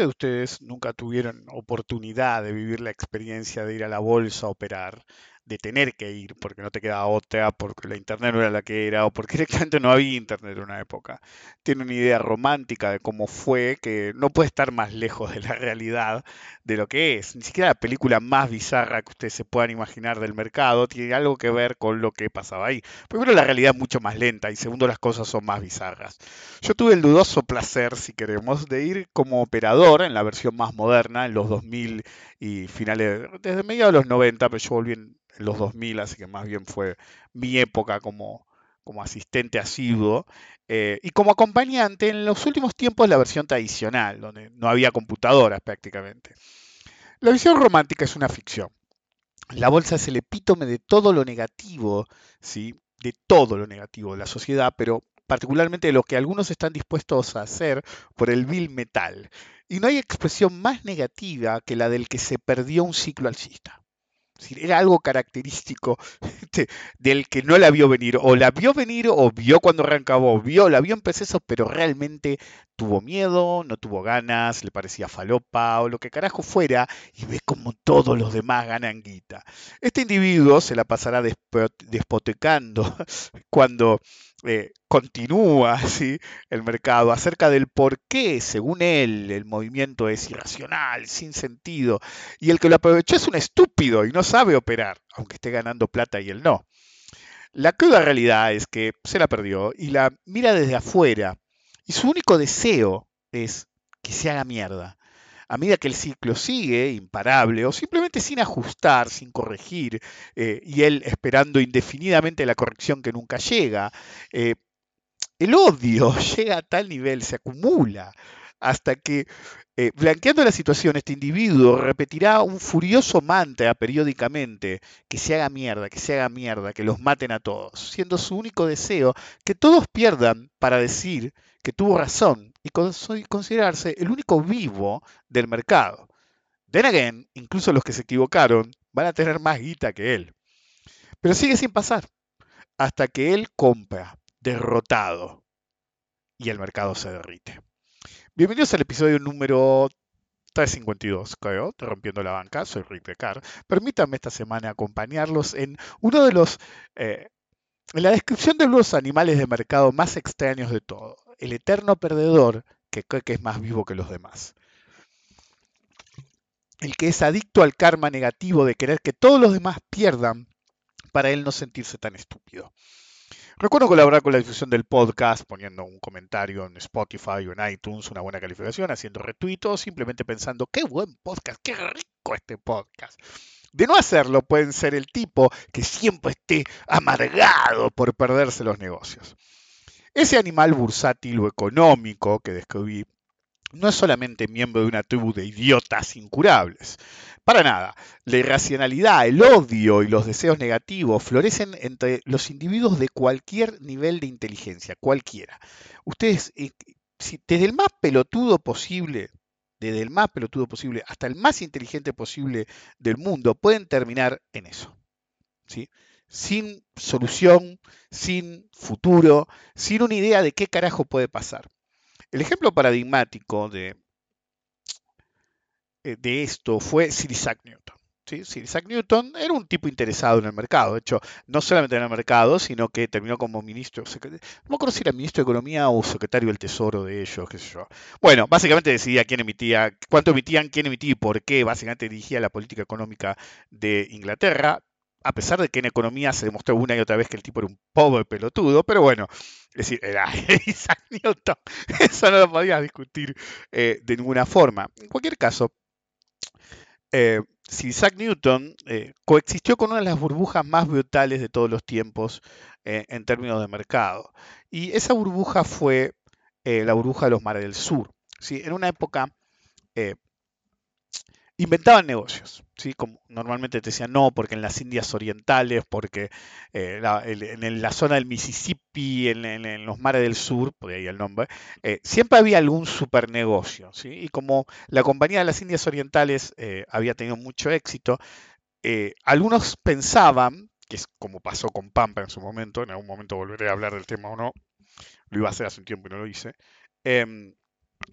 de ustedes nunca tuvieron oportunidad de vivir la experiencia de ir a la bolsa a operar, de tener que ir porque no te quedaba otra, porque la internet no era la que era o porque directamente no había internet en una época. Tiene una idea romántica de cómo fue que no puede estar más lejos de la realidad de lo que es. Ni siquiera la película más bizarra que ustedes se puedan imaginar del mercado tiene algo que ver con lo que pasaba ahí. Primero, la realidad es mucho más lenta y segundo, las cosas son más bizarras. Yo tuve el dudoso placer, si queremos, de ir como operador en la versión más moderna, en los 2000 y finales, desde mediados de los 90, pero yo volví en los 2000, así que más bien fue mi época como, como asistente asiduo, eh, y como acompañante en los últimos tiempos la versión tradicional, donde no había computadoras prácticamente. La visión romántica es una ficción. La bolsa es el epítome de todo lo negativo, ¿sí? de todo lo negativo de la sociedad, pero particularmente de lo que algunos están dispuestos a hacer por el vil metal. Y no hay expresión más negativa que la del que se perdió un ciclo alcista. Era algo característico de- del que no la vio venir. O la vio venir o vio cuando arrancaba, o vio, la vio en procesos, pero realmente tuvo miedo, no tuvo ganas, le parecía falopa o lo que carajo fuera, y ve como todos los demás ganan guita. Este individuo se la pasará despo- despotecando cuando eh, continúa ¿sí? el mercado acerca del por qué, según él, el movimiento es irracional, sin sentido, y el que lo aprovechó es un estúpido y no sabe operar, aunque esté ganando plata y él no. La cruda realidad es que se la perdió y la mira desde afuera, y su único deseo es que se haga mierda. A medida que el ciclo sigue, imparable, o simplemente sin ajustar, sin corregir, eh, y él esperando indefinidamente la corrección que nunca llega, eh, el odio llega a tal nivel, se acumula, hasta que, eh, blanqueando la situación, este individuo repetirá un furioso mantra periódicamente, que se haga mierda, que se haga mierda, que los maten a todos, siendo su único deseo que todos pierdan para decir que tuvo razón y cons- considerarse el único vivo del mercado. Then again, incluso los que se equivocaron van a tener más guita que él. Pero sigue sin pasar, hasta que él compra, derrotado, y el mercado se derrite. Bienvenidos al episodio número 352, creo, Rompiendo la Banca. Soy Rick Becar. Permítanme esta semana acompañarlos en uno de los, eh, en la descripción de los animales de mercado más extraños de todo. El eterno perdedor que cree que es más vivo que los demás. El que es adicto al karma negativo de querer que todos los demás pierdan para él no sentirse tan estúpido. Recuerdo colaborar con la difusión del podcast poniendo un comentario en Spotify o en iTunes, una buena calificación, haciendo retweet o simplemente pensando, qué buen podcast, qué rico este podcast. De no hacerlo, pueden ser el tipo que siempre esté amargado por perderse los negocios. Ese animal bursátil o económico que describí no es solamente miembro de una tribu de idiotas incurables. Para nada. La irracionalidad, el odio y los deseos negativos florecen entre los individuos de cualquier nivel de inteligencia, cualquiera. Ustedes, eh, desde el más pelotudo posible, desde el más pelotudo posible hasta el más inteligente posible del mundo, pueden terminar en eso. ¿sí? Sin solución, sin futuro, sin una idea de qué carajo puede pasar. El ejemplo paradigmático de, eh, esto fue Sir Isaac Newton. ¿sí? Isaac Newton era un tipo interesado en el mercado. De hecho, no solamente en el mercado, sino que terminó como ministro, no me acuerdo si era ministro de Economía o secretario del Tesoro de ellos, qué sé yo. Bueno, básicamente decidía quién emitía, cuánto emitían, quién emitía y por qué. Básicamente dirigía la política económica de Inglaterra a pesar de que en economía se demostró una y otra vez que el tipo era un pobre pelotudo, pero bueno, es decir, era Isaac Newton, eso no lo podías discutir eh, de ninguna forma. En cualquier caso, eh, si Isaac Newton eh, coexistió con una de las burbujas más brutales de todos los tiempos en términos de mercado, y esa burbuja fue la burbuja de los mares del sur. ¿sí? En una época inventaban negocios, ¿sí? Como normalmente te decían no, porque en las Indias Orientales, porque eh, en la zona del Mississippi, en, los mares del sur, por ahí el nombre, eh, siempre había algún super negocio, ¿sí? Y como la compañía de las Indias Orientales eh, había tenido mucho éxito, algunos pensaban, que es como pasó con Pampa en su momento, en algún momento volveré a hablar del tema o no, lo iba a hacer hace un tiempo y no lo hice, em,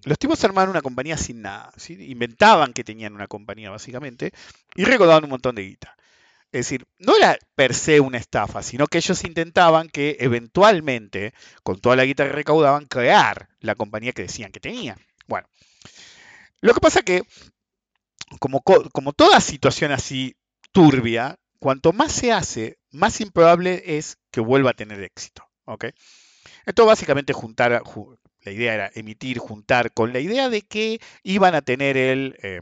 los tipos armaban una compañía sin nada. Inventaban que tenían una compañía, básicamente, y recaudaban un montón de guita. Es decir, no era per se una estafa, sino que ellos intentaban que eventualmente, con toda la guita que recaudaban, crear la compañía que decían que tenían. Bueno, lo que pasa que, como, como toda situación así turbia, cuanto más se hace, más improbable es que vuelva a tener éxito. ¿ok? Esto básicamente juntar, la idea era emitir, juntar, con la idea de que iban a tener el eh,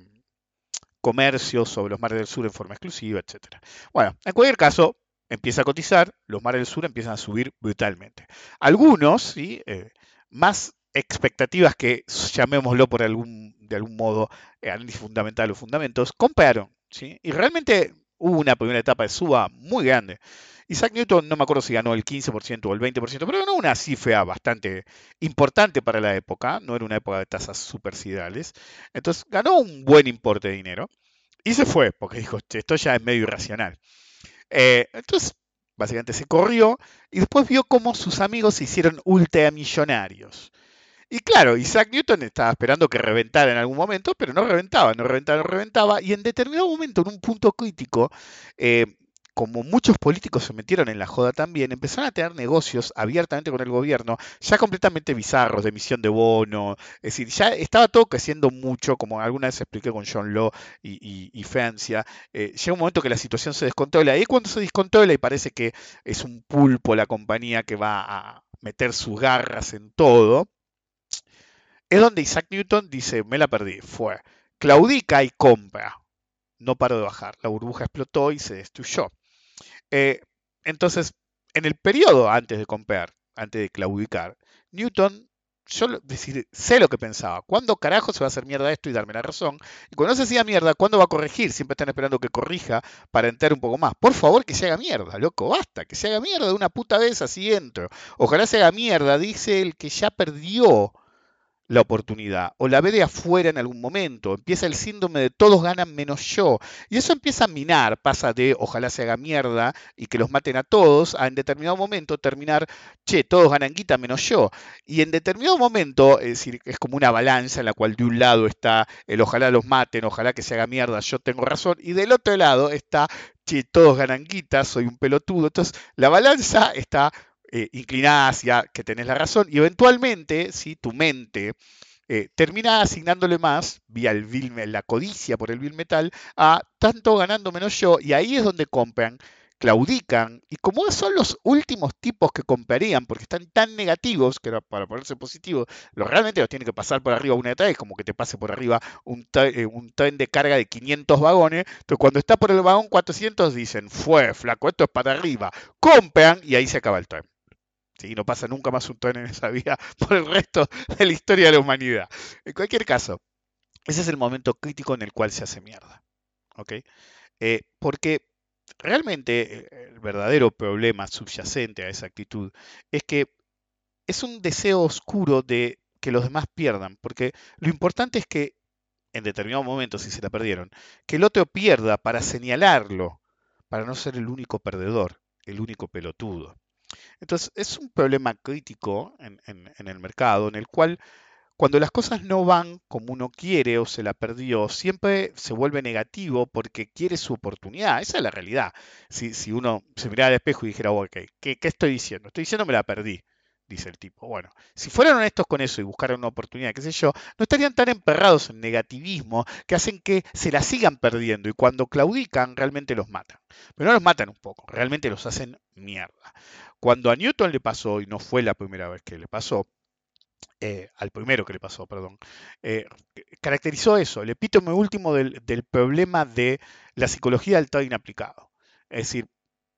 comercio sobre los mares del sur en forma exclusiva, etc. Bueno, en cualquier caso, empieza a cotizar, los mares del sur empiezan a subir brutalmente. Algunos, ¿sí? Eh, más expectativas que, llamémoslo por algún, de algún modo, eh, análisis fundamental o fundamentos, compraron. ¿sí? Y realmente hubo una primera etapa de suba muy grande. Isaac Newton no me acuerdo si ganó el 15% o el 20%, pero ganó una cifra bastante importante para la época, no era una época de tasas supersidales. Entonces ganó un buen importe de dinero y se fue, porque dijo, esto ya es medio irracional. Eh, entonces, básicamente se corrió y después vio cómo sus amigos se hicieron ultramillonarios. Y claro, Isaac Newton estaba esperando que reventara en algún momento, pero no reventaba, no reventaba, no reventaba. Y en determinado momento, en un punto crítico, eh, como muchos políticos se metieron en la joda también, empezaron a tener negocios abiertamente con el gobierno, ya completamente bizarros, de emisión de bono, es decir, ya estaba todo creciendo mucho, como alguna vez expliqué con John Law y, Francia, eh, llega un momento que la situación se descontrola, y cuando se descontrola y parece que es un pulpo la compañía que va a meter sus garras en todo, es donde Isaac Newton dice, me la perdí, fue, claudica y compra. No paró de bajar, la burbuja explotó y se destruyó. Eh, entonces, en el periodo antes de comprar, antes de claudicar, Newton, yo decir, sé lo que pensaba. ¿Cuándo carajo se va a hacer mierda esto y darme la razón? Y cuando se hacía mierda, ¿cuándo va a corregir? Siempre están esperando que corrija para entrar un poco más. Por favor, que se haga mierda, loco, basta, que se haga mierda de una puta vez, así entro. Ojalá se haga mierda, dice el que ya perdió la oportunidad o la ve de afuera en algún momento. Empieza el síndrome de todos ganan menos yo. Y eso empieza a minar, pasa de ojalá se haga mierda y que los maten a todos, a en determinado momento terminar, che, todos ganan guita menos yo. Y en determinado momento, es decir, es como una balanza en la cual de un lado está el ojalá los maten, ojalá que se haga mierda, yo tengo razón, y del otro lado está, che, todos ganan guita, soy un pelotudo. Entonces, la balanza está eh, inclinada hacia que tenés la razón y eventualmente, si tu mente eh, termina asignándole más, vía el la codicia por el bill metal, a tanto ganando menos yo, y ahí es donde compran, claudican, y como son los últimos tipos que comprarían, porque están tan negativos, que para ponerse positivo, lo realmente los tiene que pasar por arriba una vez, como que te pase por arriba un, eh, un tren de carga de 500 vagones, entonces cuando está por el vagón 400 dicen, fue, flaco, esto es para arriba, compran, y ahí se acaba el tren. ¿Sí? No pasa nunca más un tren en esa vía por el resto de la historia de la humanidad. En cualquier caso, ese es el momento crítico en el cual se hace mierda. Eh, porque realmente eh, el verdadero problema subyacente a esa actitud es que es un deseo oscuro de que los demás pierdan, porque lo importante es que en determinado momento, si se la perdieron, que el otro pierda para señalarlo, para no ser el único perdedor, el único pelotudo. Entonces, es un problema crítico en, el mercado en el cual cuando las cosas no van como uno quiere o se la perdió, siempre se vuelve negativo porque quiere su oportunidad. Esa es la realidad. Si, si uno se mirara al espejo y dijera, ok, ¿qué, ¿qué estoy diciendo? Estoy diciendo me la perdí dice el tipo. Bueno, si fueran honestos con eso y buscaran una oportunidad, qué sé yo, no estarían tan emperrados en negativismo que hacen que se la sigan perdiendo y cuando claudican realmente los matan. Pero no los matan un poco, realmente los hacen mierda. Cuando a Newton le pasó, y no fue la primera vez que le pasó, eh, al primero que le pasó, perdón, eh, caracterizó eso, el epítome último del, del, problema de la psicología del todo inaplicado. Es decir,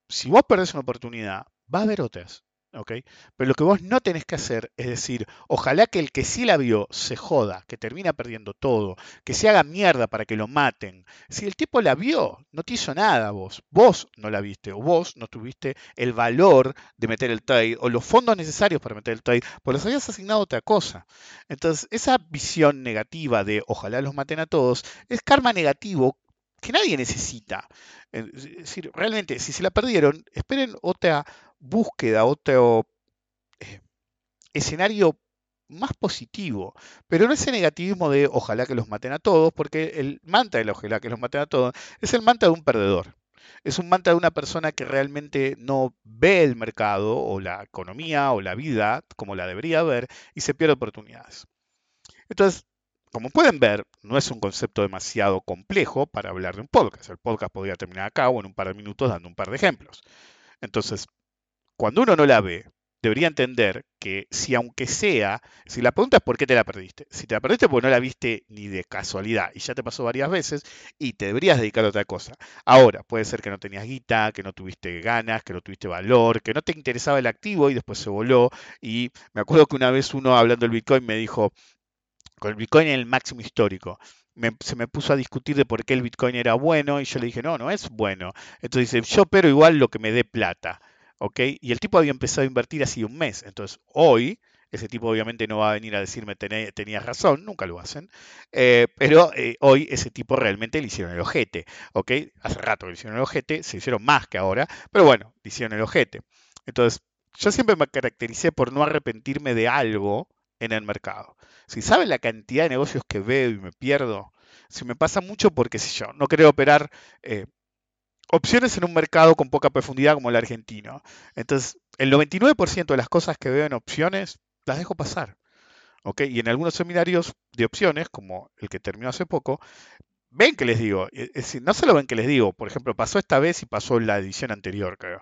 si vos perdés una oportunidad, va a haber otras. Pero lo que vos no tenés que hacer es decir, ojalá que el que sí la vio se joda, que termina perdiendo todo, que se haga mierda para que lo maten. Si el tipo la vio, no te hizo nada vos, vos no la viste, o vos no tuviste el valor de meter el trade, o los fondos necesarios para meter el trade, porque los habías asignado otra cosa. Entonces, esa visión negativa de ojalá los maten a todos, es karma negativo que nadie necesita. Es decir, realmente, si se la perdieron, esperen otra búsqueda, otro eh, escenario más positivo, pero no ese negativismo de ojalá que los maten a todos, porque el manta del ojalá que los maten a todos es el manta de un perdedor. Es un manta de una persona que realmente no ve el mercado o la economía o la vida como la debería ver y se pierde oportunidades. Entonces, como pueden ver, no es un concepto demasiado complejo para hablar de un podcast. El podcast podría terminar acá o en un par de minutos dando un par de ejemplos. Entonces, cuando uno no la ve, debería entender que si aunque sea, si la pregunta es por qué te la perdiste, si te la perdiste porque no la viste ni de casualidad y ya te pasó varias veces y te deberías dedicar a otra cosa. Ahora, puede ser que no tenías guita, que no tuviste ganas, que no tuviste valor, que no te interesaba el activo y después se voló. Y me acuerdo que una vez uno hablando del Bitcoin me dijo, con el Bitcoin en el máximo histórico. se me puso a discutir de por qué el Bitcoin era bueno y yo le dije, no, no es bueno. Entonces dice, yo pero igual lo que me dé plata. ¿ok? Y el tipo había empezado a invertir así un mes. Entonces, hoy, ese tipo obviamente no va a venir a decirme tenías razón, nunca lo hacen, eh, pero eh, hoy ese tipo realmente le hicieron el ojete, ¿ok? Hace rato le hicieron el ojete, se hicieron más que ahora, pero bueno, le hicieron el ojete. Entonces, yo siempre me caractericé por no arrepentirme de algo en el mercado. Si saben la cantidad de negocios que veo y me pierdo, si me pasa mucho porque si yo no quería operar eh, opciones en un mercado con poca profundidad como el argentino. Entonces, el 99% de las cosas que veo en opciones las dejo pasar. ¿ok? Y en algunos seminarios de opciones, como el que terminó hace poco, ven que les digo, es decir, no solo ven que les digo, por ejemplo, pasó esta vez y pasó la edición anterior, creo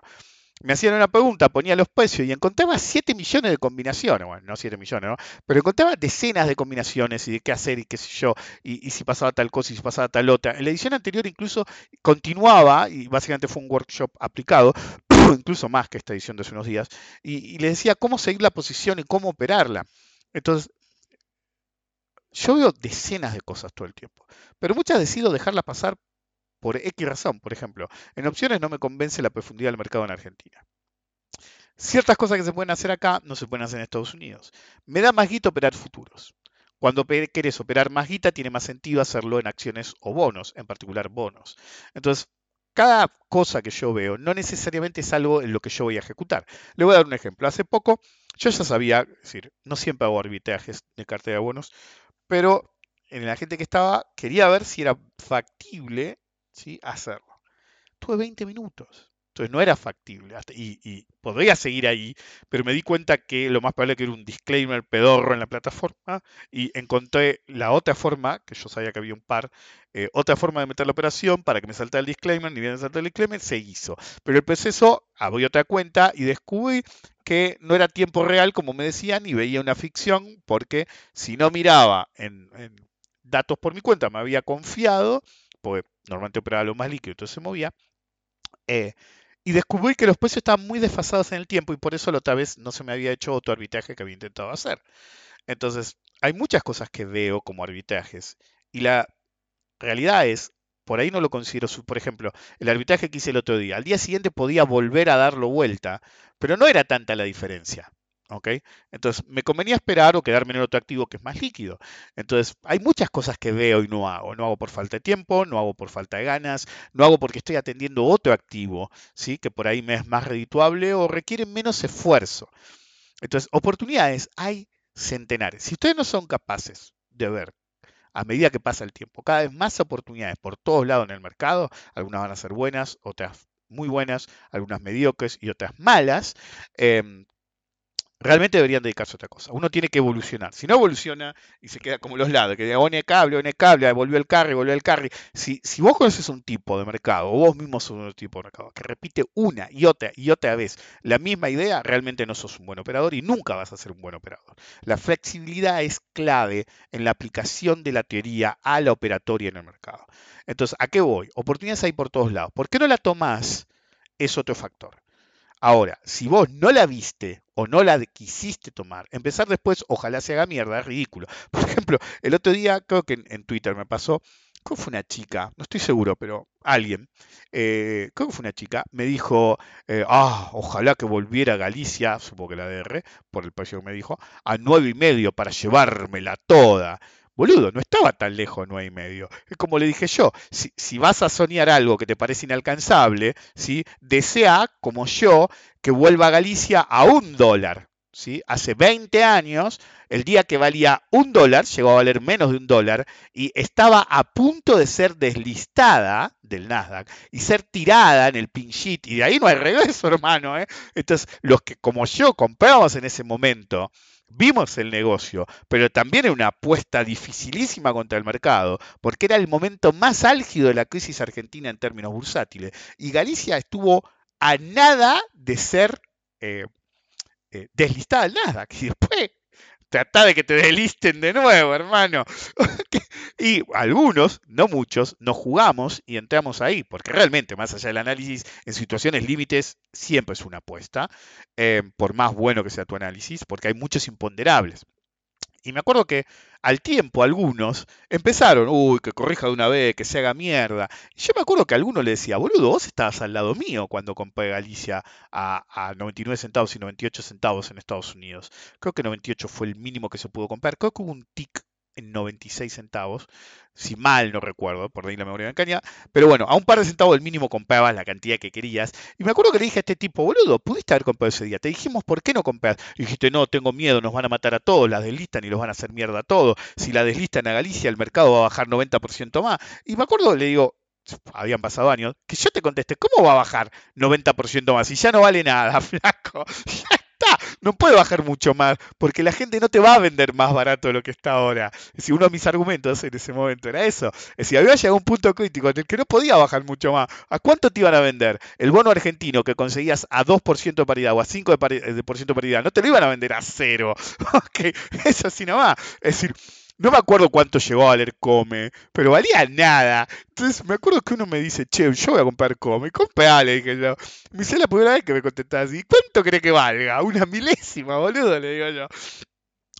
me hacían una pregunta, ponía los precios y encontraba 7 millones de combinaciones, bueno, no 7 millones, ¿no? Pero encontraba decenas de combinaciones y de qué hacer y qué sé yo, y, si pasaba tal cosa y si pasaba tal otra. En la edición anterior incluso continuaba, y básicamente fue un workshop aplicado, incluso más que esta edición de hace unos días, y, le decía cómo seguir la posición y cómo operarla. Entonces, yo veo decenas de cosas todo el tiempo, pero muchas decido dejarlas pasar por X razón, por ejemplo. En opciones no me convence la profundidad del mercado en Argentina. Ciertas cosas que se pueden hacer acá no se pueden hacer en Estados Unidos. Me da más guita operar futuros. Cuando querés operar más guita, tiene más sentido hacerlo en acciones o bonos, en particular bonos. Entonces, cada cosa que yo veo no necesariamente es algo en lo que yo voy a ejecutar. Le voy a dar un ejemplo. Hace poco yo ya sabía, es decir, no siempre hago arbitrajes de cartera de bonos, pero en la gente que estaba quería ver si era factible ¿sí? hacerlo. Tuve 20 minutos. Entonces no era factible. y, podría seguir ahí, pero me di cuenta que lo más probable que era un disclaimer pedorro en la plataforma y encontré la otra forma, que yo sabía que había un par, eh, otra forma de meter la operación para que me saltara el disclaimer, ni bien me el disclaimer, se hizo. Pero el proceso, abrí otra cuenta y descubrí que no era tiempo real, como me decían, y veía una ficción, porque si no miraba en, en datos por mi cuenta, me había confiado, porque normalmente operaba lo más líquido, entonces se movía. Eh, y descubrí que los precios estaban muy desfasados en el tiempo y por eso la otra vez no se me había hecho otro arbitraje que había intentado hacer. Entonces, hay muchas cosas que veo como arbitrajes y la realidad es, por ahí no lo considero, por ejemplo, el arbitraje que hice el otro día. Al día siguiente podía volver a darlo vuelta, pero no era tanta la diferencia. ¿Ok? Entonces, me convenía esperar o quedarme en el otro activo que es más líquido. Entonces, hay muchas cosas que veo y no hago. No hago por falta de tiempo, no hago por falta de ganas, no hago porque estoy atendiendo otro activo, ¿sí? Que por ahí me es más redituable o requiere menos esfuerzo. Entonces, oportunidades hay centenares. Si ustedes no son capaces de ver a medida que pasa el tiempo, cada vez más oportunidades por todos lados en el mercado, algunas van a ser buenas, otras muy buenas, algunas mediocres y otras malas, em, realmente deberían dedicarse a otra cosa. Uno tiene que evolucionar. Si no evoluciona y se queda como los lados, que oh, cable, oh, cable, volvió el carry, volvió el carry. Si, si vos conoces un tipo de mercado, o vos mismo sos un tipo de mercado, que repite una y otra y otra vez la misma idea, realmente no sos un buen operador y nunca vas a ser un buen operador. La flexibilidad es clave en la aplicación de la teoría a la operatoria en el mercado. Entonces, ¿a qué voy? Oportunidades hay por todos lados. ¿Por qué no la tomás? Es otro factor. Ahora, si vos no la viste o no la quisiste tomar, empezar después, ojalá se haga mierda, es ridículo. Por ejemplo, el otro día, creo que en, Twitter me pasó, creo que fue una chica, no estoy seguro, pero alguien, eh, creo que fue una chica, me dijo, eh, ah, ojalá que volviera a Galicia, supongo que la DR, por el precio que me dijo, a nueve y medio para llevármela toda. Boludo, no estaba tan lejos nueve y medio. Es como le dije yo, si, vas a soñar algo que te parece inalcanzable, ¿sí? desea, como yo, que vuelva a Galicia a un dólar. ¿sí? Hace 20 años, el día que valía un dólar, llegó a valer menos de un dólar, y estaba a punto de ser deslistada del Nasdaq y ser tirada en el pin sheet, y de ahí no hay regreso, hermano. ¿eh? Entonces, los que como yo compramos en ese momento, Vimos el negocio, pero también era una apuesta dificilísima contra el mercado, porque era el momento más álgido de la crisis argentina en términos bursátiles. Y Galicia estuvo a nada de ser eh, eh, deslistada al Nasdaq. Y después trata de que te deslisten de nuevo, hermano. y algunos, no muchos, nos jugamos y entramos ahí, porque realmente, más allá del análisis, en situaciones límites siempre es una apuesta, eh, por más bueno que sea tu análisis, porque hay muchos imponderables. Y me acuerdo que al tiempo algunos empezaron, uy, que corrija de una vez, que se haga mierda. Y yo me acuerdo que alguno le decía, boludo, vos estabas al lado mío cuando compré Galicia a, a 99 centavos y 98 centavos en Estados Unidos. Creo que 98 fue el mínimo que se pudo comprar. Creo que hubo un tic en 96 centavos, si mal no recuerdo, por ahí la memoria de caña, pero bueno, a un par de centavos del mínimo comprabas la cantidad que querías. Y me acuerdo que le dije a este tipo, boludo, pudiste haber comprado ese día. Te dijimos, ¿por qué no compras? Y dijiste, no, tengo miedo, nos van a matar a todos, las deslistan y los van a hacer mierda a todos. Si la deslistan a Galicia, el mercado va a bajar 90% más. Y me acuerdo, le digo, habían pasado años, que yo te contesté, ¿cómo va a bajar 90% más? Y ya no vale nada, flaco. No puede bajar mucho más, porque la gente no te va a vender más barato de lo que está ahora. Es decir, uno de mis argumentos en ese momento era eso. Es decir, había llegado un punto crítico en el que no podía bajar mucho más. ¿A cuánto te iban a vender? El bono argentino que conseguías a 2% de paridad o a 5% de paridad, no te lo iban a vender a cero. eso así nomás. Es decir, no me acuerdo cuánto llegó a valer Come, pero valía nada. Entonces me acuerdo que uno me dice, che, yo voy a comprar Come. Comprale, dije yo. Me hice la primera vez que me contestaba así. ¿Cuánto cree que valga? Una milésima, boludo, le digo yo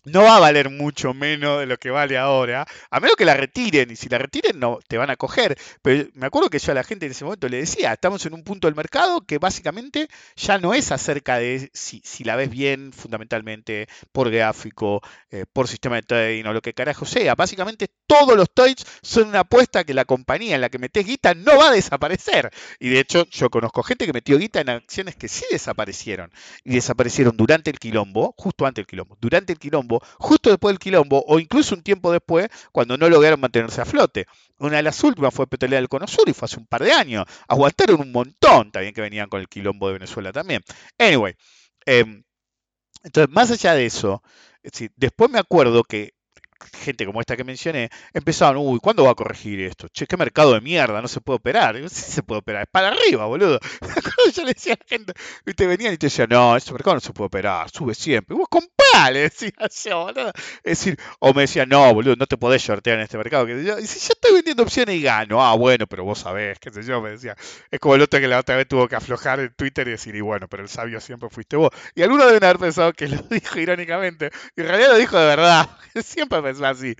no va a valer mucho menos de lo que vale ahora, a menos que la retiren, y si la retiren no te van a coger. Pero me acuerdo que yo a la gente en ese momento le decía, estamos en un punto del mercado que básicamente ya no es acerca de si, la ves bien fundamentalmente por gráfico, eh, por sistema de trading o lo que carajo sea. Básicamente todos los trades son una apuesta que la compañía en la que metes guita no va a desaparecer. Y de hecho yo conozco gente que metió guita en acciones que sí desaparecieron. Y desaparecieron durante el quilombo, justo antes del quilombo, durante el quilombo justo después del quilombo o incluso un tiempo después cuando no lograron mantenerse a flote. Una de las últimas fue Petrolera del Cono Sur y fue hace un par de años. Aguantaron un montón también que venían con el quilombo de Venezuela también. Anyway, em, entonces más allá de eso, después me acuerdo que gente como esta que mencioné, empezaban, uy, ¿cuándo va a corregir esto? Che, qué mercado de mierda, no se puede operar. sí se puede operar, es para arriba, boludo. yo le decía a la gente, viste, venían y te decían, no, este mercado no se puede operar, sube siempre. Y vos comprá, le decía yo, boludo. Es decir, o me decían, no, boludo, no te podés shortear en este mercado. Y si yo estoy vendiendo opciones y gano, ah, bueno, pero vos sabés, qué sé yo, me decía. Es como el otro que la otra vez tuvo que aflojar en Twitter y decir, y bueno, pero el sabio siempre fuiste vos. Y algunos deben haber pensado que lo dijo irónicamente, y en realidad lo dijo de verdad. Siempre pensaba así.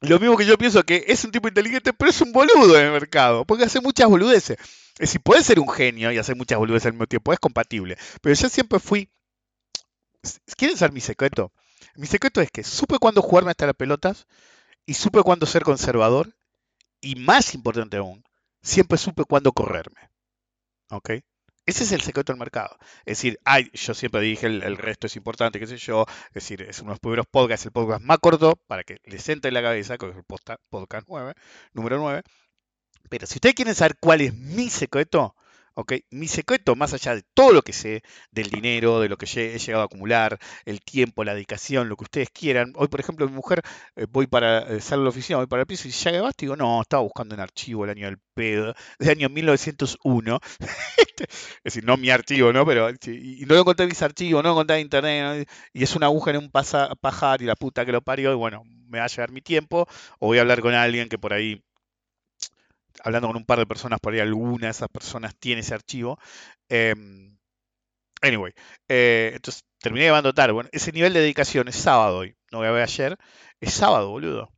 Lo mismo que yo pienso que es un tipo inteligente, pero es un boludo en el mercado, porque hace muchas boludeces. Es decir, puede ser un genio y hacer muchas boludeces al mismo tiempo, es compatible. Pero yo siempre fui. ¿Quieren saber mi secreto? Mi secreto es que supe cuándo jugarme hasta las pelotas y supe cuándo ser conservador y más importante aún, siempre supe cuándo correrme. ¿Ok? Ese es el secreto del mercado. Es decir, ay, yo siempre dije el, resto es importante, qué sé yo. Es decir, es uno de los primeros podcasts, el podcast más corto, para que les entre en la cabeza, que es el podcast 9, número 9. Pero si ustedes quieren saber cuál es mi secreto, mi secreto, más allá de todo lo que sé, del dinero, de lo que he llegado a acumular, el tiempo, la dedicación, lo que ustedes quieran. Hoy, por ejemplo, mi mujer, eh, voy para, eh, salir a la oficina, voy para el piso y ya gabaste, digo, no, estaba buscando un archivo el año del pedo, del año 1901. es decir, no mi archivo, ¿no? Pero, y no encontré mis archivos, no encontré internet, y es una aguja en un pajar y la puta que lo parió, y bueno, me va a llevar mi tiempo, o voy a hablar con alguien que por ahí hablando con un par de personas, por ahí alguna de esas personas tiene ese archivo. Em, anyway, eh, entonces terminé llevando tarde. Bueno, ese nivel de dedicación es sábado hoy, no ver ayer, es sábado, boludo.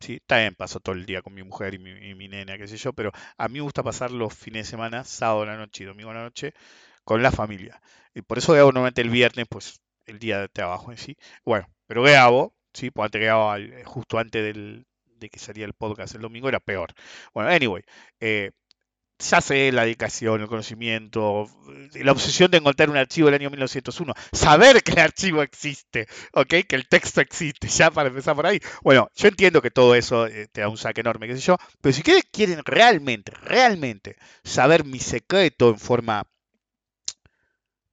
Sí, también paso todo el día con mi mujer y mi, nena, qué sé yo, pero a mí me gusta pasar los fines de semana, sábado a la noche y domingo a la noche, con la familia. Y por eso hago normalmente el viernes, pues el día de trabajo en sí. Bueno, pero grabo, ¿sí? Pues antes grababa justo antes del, de que salía el podcast el domingo era peor. Bueno, anyway, eh, ya sé la dedicación, el conocimiento, la obsesión de encontrar un archivo del año 1901, saber que el archivo existe, ¿ok? Que el texto existe, ya para empezar por ahí. Bueno, yo entiendo que todo eso eh, te da un saque enorme, qué sé yo, pero si ustedes quieren realmente, realmente saber mi secreto en forma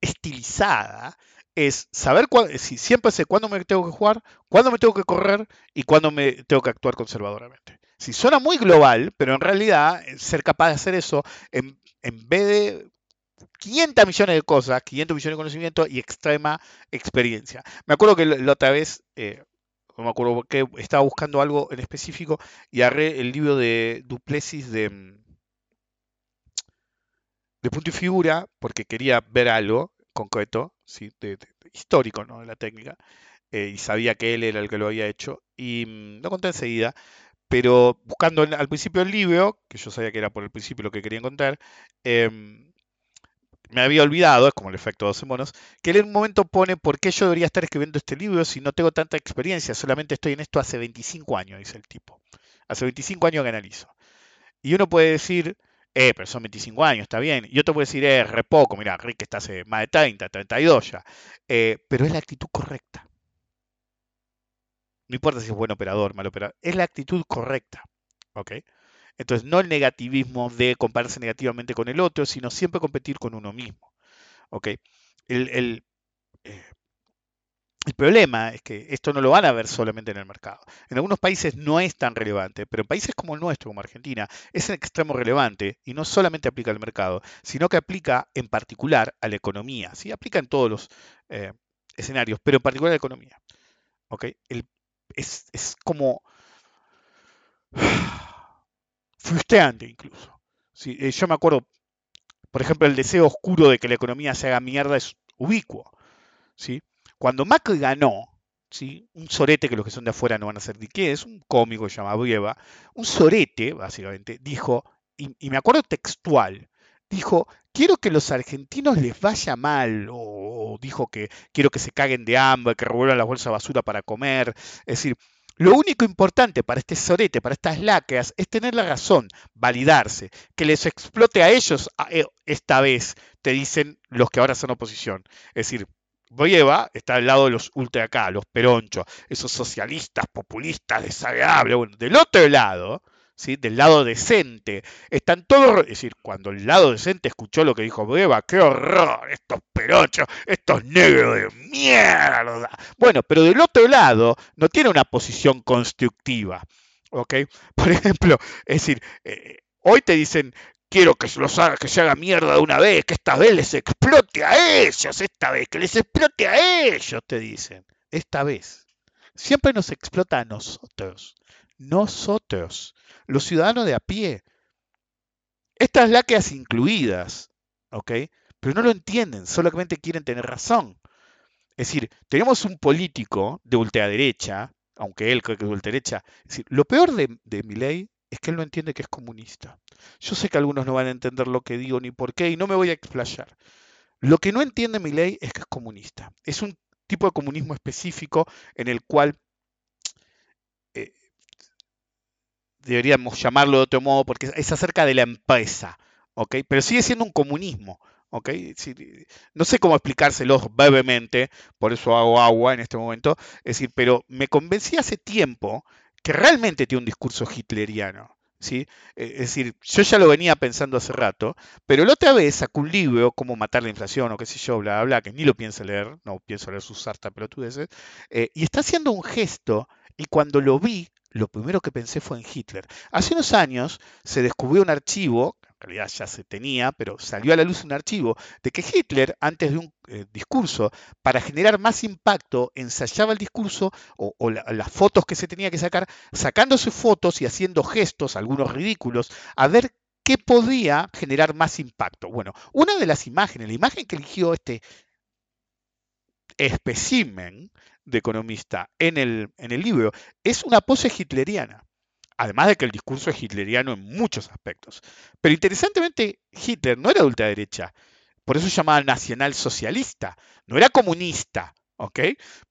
estilizada, es saber si siempre sé cuándo me tengo que jugar, cuándo me tengo que correr y cuándo me tengo que actuar conservadoramente. Si suena muy global, pero en realidad eh, ser capaz de hacer eso en, vez de 500 millones de cosas, 500 millones de conocimiento y extrema experiencia. Me acuerdo que la otra vez, eh, no me acuerdo que estaba buscando algo en específico y agarré el libro de Duplessis de, mm, de punto y figura porque quería ver algo concreto, ¿sí? de, histórico ¿no? de la técnica, eh, y sabía que él era el que lo había hecho, y mm, lo conté enseguida, pero buscando al principio el libro, que yo sabía que era por el principio lo que quería encontrar, em, me había olvidado, es como el efecto 12 monos, que en un momento pone por qué yo debería estar escribiendo este libro si no tengo tanta experiencia, solamente estoy en esto hace 25 años, dice el tipo. Hace 25 años que analizo. Y uno puede decir, eh, pero son 25 años, está bien. Y otro puede decir, eh, re poco, mira, Rick está hace más de 30, 32 ya. Eh, pero es la actitud correcta. No importa si es buen operador, mal operador, es la actitud correcta. ¿Ok? Entonces, no el negativismo de compararse negativamente con el otro, sino siempre competir con uno mismo. ¿Ok? El, el, eh, el problema es que esto no lo van a ver solamente en el mercado. En algunos países no es tan relevante, pero en países como el nuestro, como Argentina, es en extremo relevante y no solamente aplica al mercado, sino que aplica en particular a la economía. ¿sí? Aplica en todos los eh, escenarios, pero en particular a la economía. es, es como frustrante incluso. ¿sí? Eh, yo me acuerdo, por ejemplo, el deseo oscuro de que la economía se haga mierda es ubicuo. ¿sí? Cuando Macri ganó, ¿sí? un sorete que los que son de afuera no van a ser de qué es, un cómico llamado Brieva, un sorete, básicamente, dijo, y, me acuerdo textual, dijo, quiero que los argentinos les vaya mal, o, dijo que quiero que se caguen de hambre, que revuelvan la bolsa de basura para comer. Es decir, lo único importante para este sorete, para estas láqueas, es tener la razón, validarse, que les explote a ellos eh, esta vez, te dicen los que ahora son oposición. Es decir, Boyeva está al lado de los ultra acá, los peronchos, esos socialistas, populistas, desagradables. Bueno, del otro lado, ¿sí? del lado decente, están todos. Es decir, cuando el lado decente escuchó lo que dijo Boyeva, ¡qué horror! Estos peronchos, estos negros de mierda. Bueno, pero del otro lado no tiene una posición constructiva. ¿ok? Por ejemplo, es decir, eh, hoy te dicen, quiero que, los haga, que se haga mierda de una vez, que esta vez les explote a ellos, esta vez, que les explote a ellos, te dicen. Esta vez. Siempre nos explota a nosotros. Nosotros, los ciudadanos de a pie. Estas láqueas incluidas, ¿ok? Pero no lo entienden, solamente quieren tener razón. Es decir, tenemos un político de ultraderecha, aunque él cree que es de ultraderecha. Es decir, lo peor de, de mi ley es que él no entiende que es comunista. Yo sé que algunos no van a entender lo que digo ni por qué y no me voy a explayar. Lo que no entiende mi ley es que es comunista. Es un tipo de comunismo específico en el cual eh, deberíamos llamarlo de otro modo porque es acerca de la empresa, ¿ok? Pero sigue siendo un comunismo, ¿ok? no sé cómo explicárselos brevemente, por eso hago agua en este momento, es decir, pero me convencí hace tiempo que realmente tiene un discurso hitleriano. ¿Sí? E, es decir, yo ya lo venía pensando hace rato, pero la otra vez sacó un libro, Cómo matar la inflación o qué sé yo, bla, bla, bla, que ni lo pienso leer, no pienso leer sus sarta pelotudeces, eh, y está haciendo un gesto, y cuando lo vi, lo primero que pensé fue en Hitler. Hace unos años se descubrió un archivo, en realidad ya se tenía, pero salió a la luz un archivo de que Hitler, antes de un eh, discurso, para generar más impacto, ensayaba el discurso o, las fotos que se tenía que sacar, sacándose fotos y haciendo gestos, algunos ridículos, a ver qué podía generar más impacto. Bueno, una de las imágenes, la imagen que eligió este especimen de economista en el, en el libro es una pose hitleriana. Además de que el discurso es hitleriano en muchos aspectos. Pero interesantemente, Hitler no era de ultraderecha. Por eso se llamaba nacional socialista. No era comunista, ¿ok?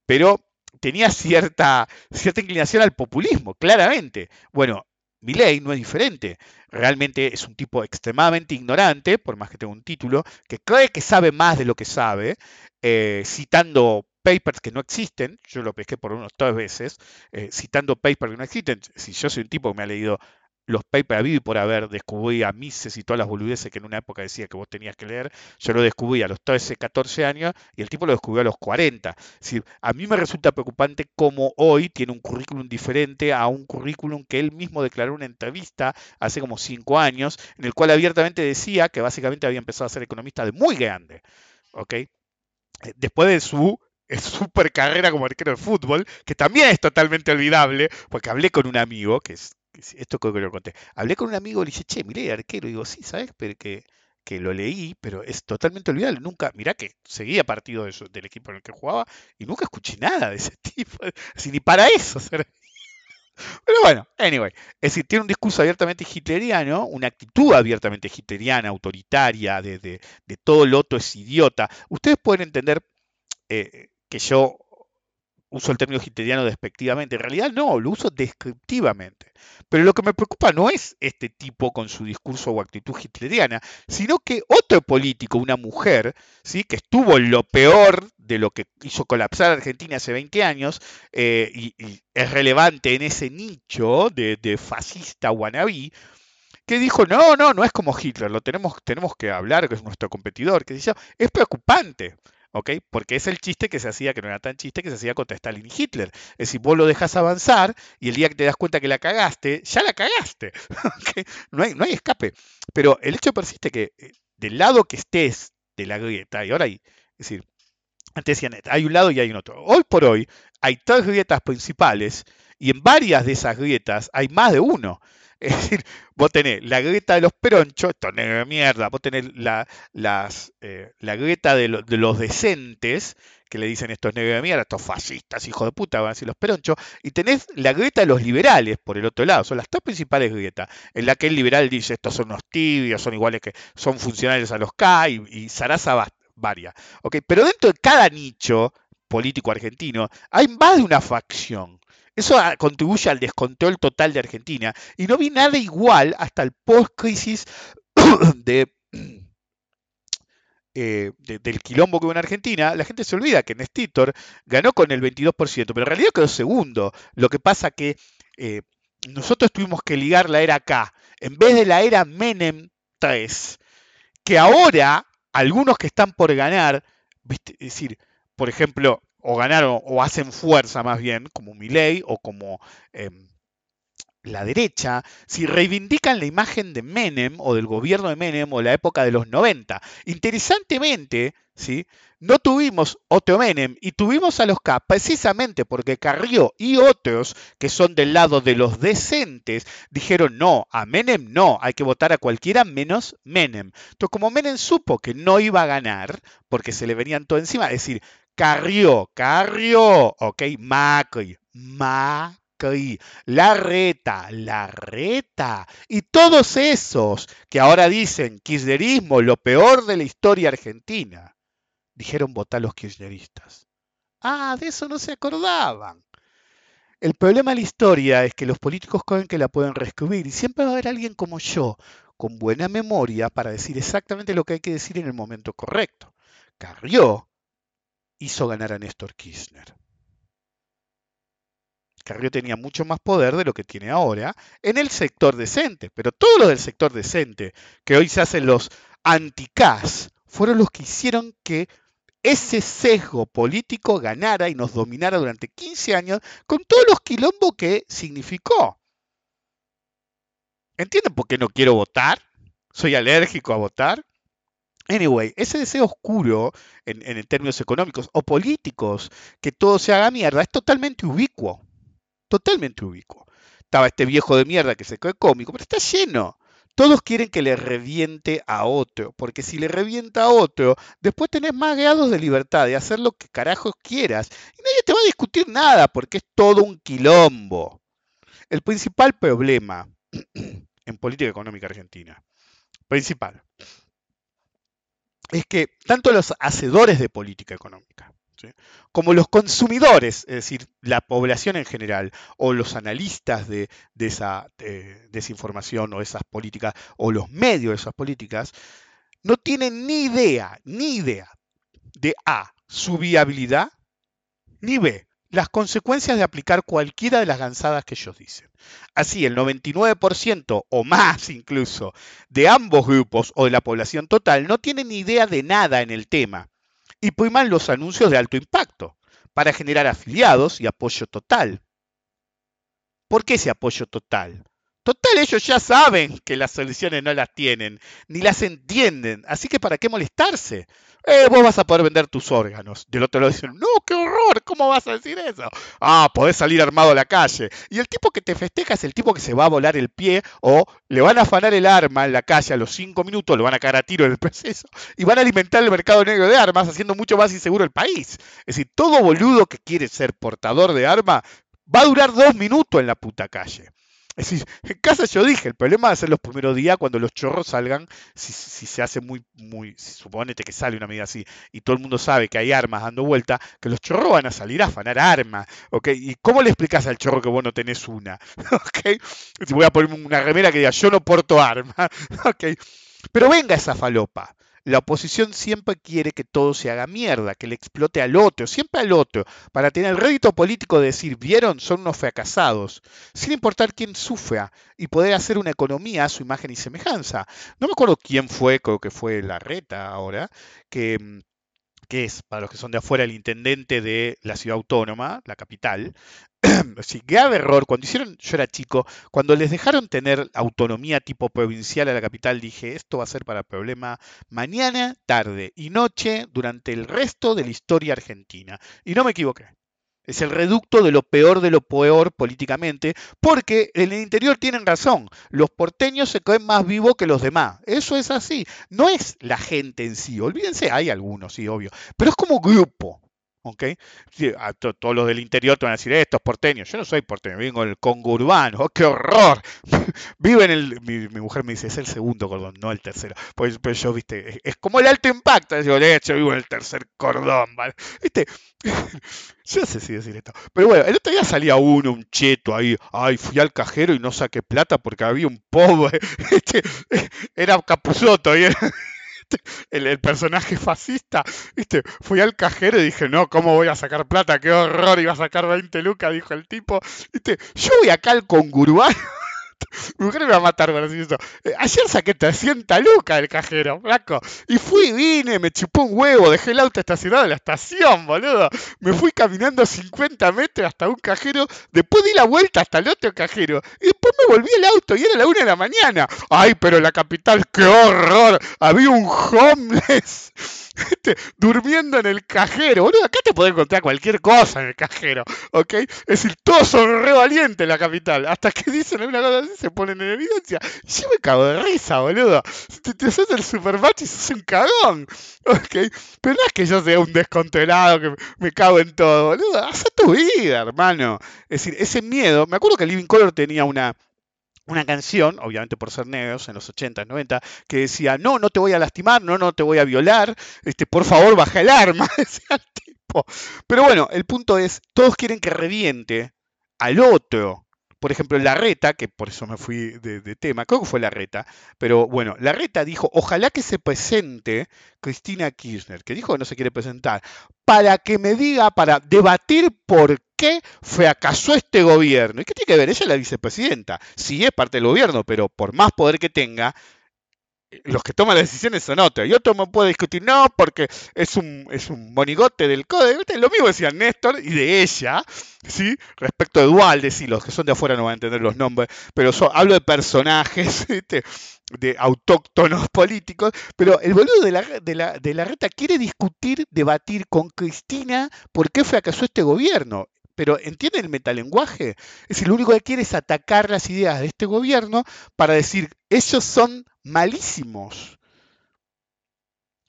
Pero tenía cierta, cierta inclinación al populismo, claramente. Bueno, Milley no es diferente. Realmente es un tipo extremadamente ignorante, por más que tenga un título, que cree que sabe más de lo que sabe, eh, citando papers que no existen, yo lo pesqué por unos tres veces, eh, citando papers que no existen, si yo soy un tipo que me ha leído los papers a vivo por haber, descubrí a Mises y todas las boludeces que en una época decía que vos tenías que leer, yo lo descubrí a los 13, 14 años y el tipo lo descubrió a los 40. Es a mí me resulta preocupante cómo hoy tiene un currículum diferente a un currículum que él mismo declaró en una entrevista hace como 5 años, en el cual abiertamente decía que básicamente había empezado a ser economista de muy grande. ¿ok? Eh, después de su super carrera como arquero de fútbol, que también es totalmente olvidable, porque hablé con un amigo, que es, esto creo que lo conté, hablé con un amigo y le dije, che, miré arquero, digo, sí, ¿sabes? Pero que, lo leí, pero es totalmente olvidable. Nunca, mirá que seguía partido del equipo en el que jugaba y nunca escuché nada de ese tipo, ni para eso. Pero bueno, anyway, es decir, tiene un discurso abiertamente hitleriano, una actitud abiertamente hitleriana, autoritaria, de, de, de todo lo otro es idiota. Ustedes pueden entender eh, que yo uso el término hitleriano despectivamente. En realidad no, lo uso descriptivamente. Pero lo que me preocupa no es este tipo con su discurso o actitud hitleriana, sino que otro político, una mujer, ¿sí? que estuvo en lo peor de lo que hizo colapsar Argentina hace 20 años eh, y, es relevante en ese nicho de, fascista wannabe, que dijo, no, no, no es como Hitler, lo tenemos, tenemos que hablar, que es nuestro competidor, que dice, es preocupante. Porque es el chiste que se hacía, que no era tan chiste, que se hacía contra Stalin y Hitler. Es decir, vos lo dejas avanzar y el día que te das cuenta que la cagaste, ya la cagaste. no, hay, no hay escape. Pero el hecho persiste que eh, del lado que estés de la grieta, y ahora hay, es decir, antes decían, hay un lado y hay un otro. Hoy por hoy hay tres grietas principales y en varias de esas grietas hay más de uno. Es decir, vos tenés la grieta de los peronchos, esto negro de mierda, vos tenés la, las, eh, la grieta de, los decentes, que le dicen estos negros de mierda, estos fascistas, hijos de puta, van a decir los peronchos, y tenés la grieta de los liberales por el otro lado, son las tres principales grietas, en la que el liberal dice estos son unos tibios, son iguales que son funcionales a los K y, y Sarasa varia. Pero dentro de cada nicho político argentino hay más de una facción. Eso ah, contribuye al descontrol total de Argentina. Y no vi nada igual hasta el post-crisis eh, de, del quilombo que hubo en Argentina. La gente se olvida que Néstor ganó con el 22%, pero en realidad quedó segundo. Lo que pasa que eh, nosotros tuvimos que ligar la era K, en vez de la era Menem 3, que ahora algunos que están por ganar, es decir, por ejemplo, o ganaron o hacen fuerza más bien, como Milei o como em, la derecha, si reivindican la imagen de Menem o del gobierno de Menem o la época de los 90. Interesantemente, ¿sí? no tuvimos otro Menem y tuvimos a los K precisamente porque Carrió y otros que son del lado de los decentes dijeron no, a Menem no, hay que votar a cualquiera menos Menem. Entonces como Menem supo que no iba a ganar porque se le venían todo encima, es decir, Carrió, Carrió, ok, Macri, Macri, la reta, la reta, y todos esos que ahora dicen kirchnerismo, lo peor de la historia argentina, dijeron votar los kirchneristas. Ah, de eso no se acordaban. El problema de la historia es que los políticos creen que la pueden reescribir y siempre va a haber alguien como yo, con buena memoria para decir exactamente lo que hay que decir en el momento correcto. Carrió hizo ganar a Néstor Kirchner. Carrió tenía mucho más poder de lo que tiene ahora en el sector decente, pero todo lo del sector decente, que hoy se hacen los anti-CAS, fueron los que hicieron que ese sesgo político ganara y nos dominara durante 15 años con todos los quilombos que significó. ¿Entienden por qué no quiero votar? ¿Soy alérgico a votar? Anyway, ese deseo oscuro en, términos económicos o políticos, que todo se haga mierda, es totalmente ubicuo. Totalmente ubicuo. Estaba este viejo de mierda que se quedó cómico, pero está lleno. Todos quieren que le reviente a otro, porque si le revienta a otro, después tenés más grados de libertad de hacer lo que carajos quieras y nadie te va a discutir nada, porque es todo un quilombo. El principal problema en política económica argentina, principal, es que tanto los hacedores de política económica como los consumidores, es decir, la población en general, o los analistas de, esa desinformación o esas políticas, o los medios de esas políticas, no tienen ni idea, ni idea de A, su viabilidad, ni B, las consecuencias de aplicar cualquiera de las gansadas que ellos dicen. Así, el 99% o más incluso de ambos grupos o de la población total no tienen idea de nada en el tema y priman los anuncios de alto impacto para generar afiliados y apoyo total. ¿Por qué ese apoyo total? Total, ellos ya saben que las soluciones no las tienen, ni las entienden, así que ¿para qué molestarse? Eh, vos vas a poder vender tus órganos. Del otro lado dicen, no, qué horror, ¿cómo vas a decir eso? Ah, podés salir armado a la calle. Y el tipo que te festeja es el tipo que se va a volar el pie o le van a afanar el arma en la calle a los cinco minutos, lo van a caer a tiro en el proceso y van a alimentar el mercado negro de armas, haciendo mucho más inseguro el país. Es decir, todo boludo que quiere ser portador de arma va a durar dos minutos en la puta calle. Es decir, en casa yo dije, el problema a ser los primeros días cuando los chorros salgan, si, se hace muy, muy, suponete que sale una medida así, y todo el mundo sabe que hay armas dando vuelta, que los chorros van a salir a afanar armas, ¿ok? ¿Y cómo le explicas al chorro que vos no tenés una? ¿Ok? Si voy a poner una remera que diga, yo no porto arma, ¿ok? Pero venga esa falopa. La oposición siempre quiere que todo se haga mierda, que le explote al otro, siempre al otro, para tener el rédito político de decir, vieron, son unos fracasados, sin importar quién sufra, y poder hacer una economía a su imagen y semejanza. No me acuerdo quién fue, creo que fue la reta ahora, que mm, que es, para los que son de afuera, el intendente de la ciudad autónoma, la capital. sí, grave error. Cuando hicieron, yo era chico, cuando les dejaron tener autonomía tipo provincial a la capital, dije, esto va a ser para problema mañana, tarde y noche durante el resto de la historia argentina. Y no me equivoqué. Es el reducto de lo peor de lo peor políticamente, porque en el interior tienen razón. Los porteños se creen más vivos que los demás. Eso es así. No es la gente en sí. Olvídense, hay algunos, sí, obvio. Pero es como grupo. ¿Ok? todos los del interior te van a decir, estos porteños, yo no soy porteño, vivo en el Congo urbano, ¡oh, qué horror! Vive en el, mi, mujer me dice, es el segundo cordón, no el tercero. Pues, pues yo, viste, es, como el alto impacto, yo, yo vivo en el tercer cordón, ¿vale? ¿Viste? yo no sé si decir esto. Pero bueno, el otro día salía uno, un cheto ahí, ay, fui al cajero y no saqué plata porque había un pobre, este, era Capuzoto, y era, el, personaje fascista, ¿viste? Fui al cajero y dije, no, ¿cómo voy a sacar plata? ¡Qué horror! Iba a sacar 20 lucas, dijo el tipo. ¿Viste? Yo voy acá al conguruano mujer me va a matar por decir eso. Eh, ayer saqué 300 lucas del cajero, flaco. Y fui, vine, me chupó un huevo, dejé el auto estacionado en la estación, boludo. Me fui caminando 50 metros hasta un cajero, después di la vuelta hasta el otro cajero. Y me volví el auto y era la una de la mañana. Ay, pero la capital, qué horror. Había un homeless durmiendo en el cajero. Boludo, acá te podés encontrar cualquier cosa en el cajero, ¿ok? Es decir, todos son re valientes en la capital. Hasta que dicen una cosa así, se ponen en evidencia. Yo me cago de risa, boludo. Te, te haces el supermatch y sos un cagón, ¿ok? Pero no es que yo sea un descontrolado que me cago en todo, boludo. Haz tu vida, hermano. Es decir, ese miedo. Me acuerdo que Living Color tenía una una canción, obviamente por ser negros en los 80, 90, que decía, no, no te voy a lastimar, no, no te voy a violar, este, por favor baja el arma, decía tipo. Pero bueno, el punto es, todos quieren que reviente al otro, por ejemplo, la reta, que por eso me fui de, tema, creo que fue la reta, pero bueno, la reta dijo, ojalá que se presente Cristina Kirchner, que dijo que no se quiere presentar, para que me diga, para debatir por qué fracasó este gobierno. ¿Y qué tiene que ver? Ella es la vicepresidenta. Sí es parte del gobierno, pero por más poder que tenga, los que toman las decisiones son otros. Y otro me puede discutir, no, porque es un, es un monigote del código. Lo mismo decía Néstor y de ella, ¿sí? Respecto de Dualde, sí, los que son de afuera no van a entender los nombres, pero hablo de personajes, de autóctonos políticos, pero el boludo de la, de, la, de la reta quiere discutir, debatir con Cristina por qué fracasó este gobierno pero ¿entiende el metalenguaje? Es decir, lo único que quiere es atacar las ideas de este gobierno para decir, ellos son malísimos.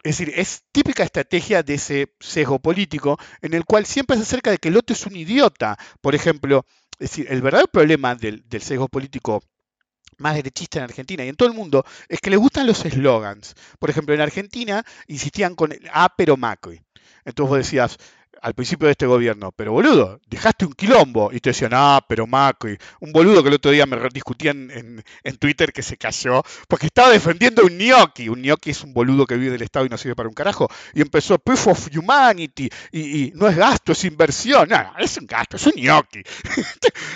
Es decir, es típica estrategia de ese sesgo político en el cual siempre se acerca de que el otro es un idiota. Por ejemplo, es decir, el verdadero problema del, del sesgo político más derechista en Argentina y en todo el mundo es que le gustan los eslogans. Por ejemplo, en Argentina insistían con el A pero Macri. Entonces vos decías, al principio de este gobierno, pero boludo, dejaste un quilombo. Y te decían, ah, pero Macri. Un boludo que el otro día me discutían en, en, Twitter que se cayó, porque estaba defendiendo un gnocchi. Un gnocchi es un boludo que vive del Estado y no sirve para un carajo. Y empezó Proof of Humanity. Y, no es gasto, es inversión. No, es un gasto, es un gnocchi.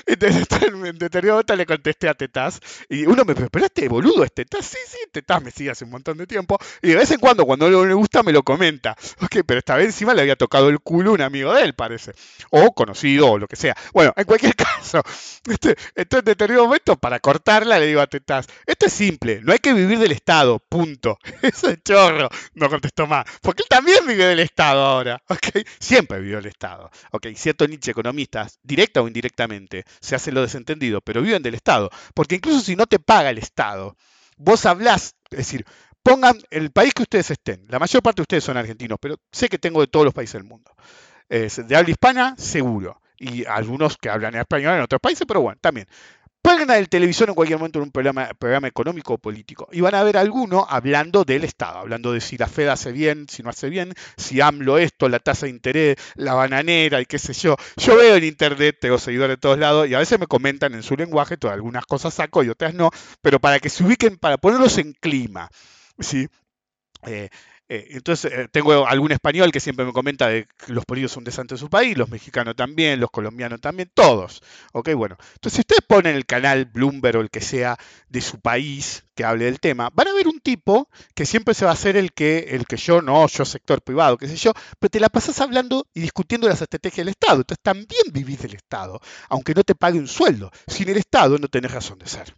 En momento le contesté a Tetaz. Y uno me pero este boludo es Tetaz. Sí, sí, Tetaz me sigue hace un montón de tiempo. Y de vez en cuando, cuando no le gusta, me lo comenta. Ok, pero esta vez encima le había tocado el culo un amigo de él, parece. O conocido, o lo que sea. Bueno, en cualquier caso, este, entonces en determinado momento, para cortarla, le digo a Tetaz, esto es simple, no hay que vivir del Estado, punto. Eso es chorro, no contestó más. Porque él también vive del Estado ahora, ¿ok? Siempre vivió del Estado, ¿ok? Cierto nicho economistas, directa o indirectamente, se hace lo desentendido, pero viven del Estado. Porque incluso si no te paga el Estado, vos hablás, es decir, pongan el país que ustedes estén. La mayor parte de ustedes son argentinos, pero sé que tengo de todos los países del mundo de habla hispana, seguro. Y algunos que hablan español en otros países, pero bueno, también. Pongan el televisor en cualquier momento en un programa, programa económico o político y van a ver alguno hablando del Estado, hablando de si la Fed hace bien, si no hace bien, si AMLO esto, la tasa de interés, la bananera y qué sé yo. Yo veo en internet, tengo seguidores de todos lados y a veces me comentan en su lenguaje, todas algunas cosas saco y otras no, pero para que se ubiquen, para ponerlos en clima. ¿sí? Eh, eh, entonces, eh, tengo algún español que siempre me comenta de que los políticos son de en su país, los mexicanos también, los colombianos también, todos. ¿Ok? Bueno, entonces si ustedes ponen el canal Bloomberg o el que sea de su país que hable del tema, van a ver un tipo que siempre se va a hacer el que, el que yo, no, yo sector privado, qué sé yo, pero te la pasas hablando y discutiendo las estrategias del Estado. Entonces también vivís del Estado, aunque no te pague un sueldo. Sin el Estado no tenés razón de ser.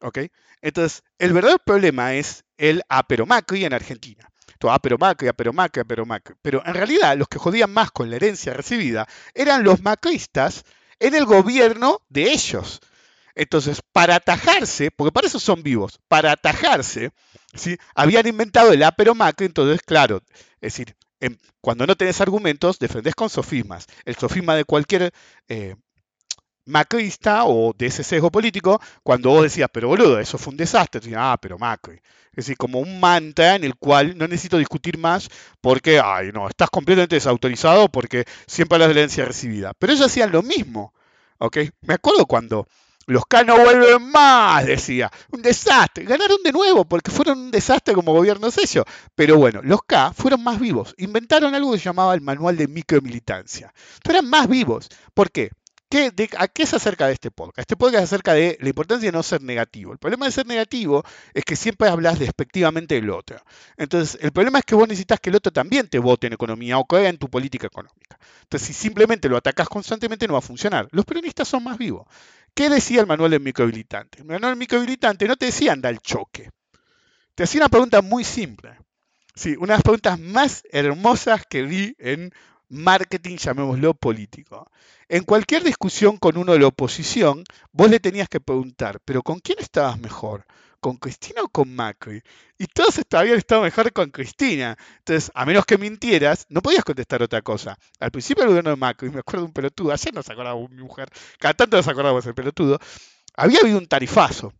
¿Ok? Entonces, el verdadero problema es el pero Macri en Argentina. Todo pero Macri, pero Macri, pero en realidad los que jodían más con la herencia recibida eran los macristas en el gobierno de ellos. Entonces, para atajarse, porque para eso son vivos, para atajarse, ¿sí? habían inventado el pero Macri, entonces, claro, es decir, cuando no tenés argumentos, defendés con sofismas. El sofisma de cualquier eh, macrista o de ese sesgo político, cuando vos decías, pero boludo, eso fue un desastre, decías, ah, pero Macri. Es decir, como un mantra en el cual no necesito discutir más porque, ay, no, estás completamente desautorizado porque siempre la herencia recibida. Pero ellos hacían lo mismo, ¿ok? Me acuerdo cuando los K no vuelven más, decía. Un desastre. Ganaron de nuevo porque fueron un desastre como gobierno ellos. Pero bueno, los K fueron más vivos. Inventaron algo que se llamaba el manual de micromilitancia. Eran más vivos. ¿Por qué? ¿Qué, ¿A qué se acerca de este podcast? Este podcast es acerca de la importancia de no ser negativo. El problema de ser negativo es que siempre hablas despectivamente del otro. Entonces, el problema es que vos necesitas que el otro también te vote en economía o crea en tu política económica. Entonces, si simplemente lo atacas constantemente, no va a funcionar. Los peronistas son más vivos. ¿Qué decía el manual del microhabilitante? El manual del microhabilitante no te decía anda al choque. Te hacía una pregunta muy simple. Sí, una de las preguntas más hermosas que vi en marketing, llamémoslo político. En cualquier discusión con uno de la oposición, vos le tenías que preguntar, ¿pero con quién estabas mejor? ¿Con Cristina o con Macri? Y todos habían estado mejor con Cristina. Entonces, a menos que mintieras, no podías contestar otra cosa. Al principio del gobierno de Macri, me acuerdo de un pelotudo, ayer no se acordaba mi mujer, cada tanto nos acordábamos del pelotudo, había habido un tarifazo.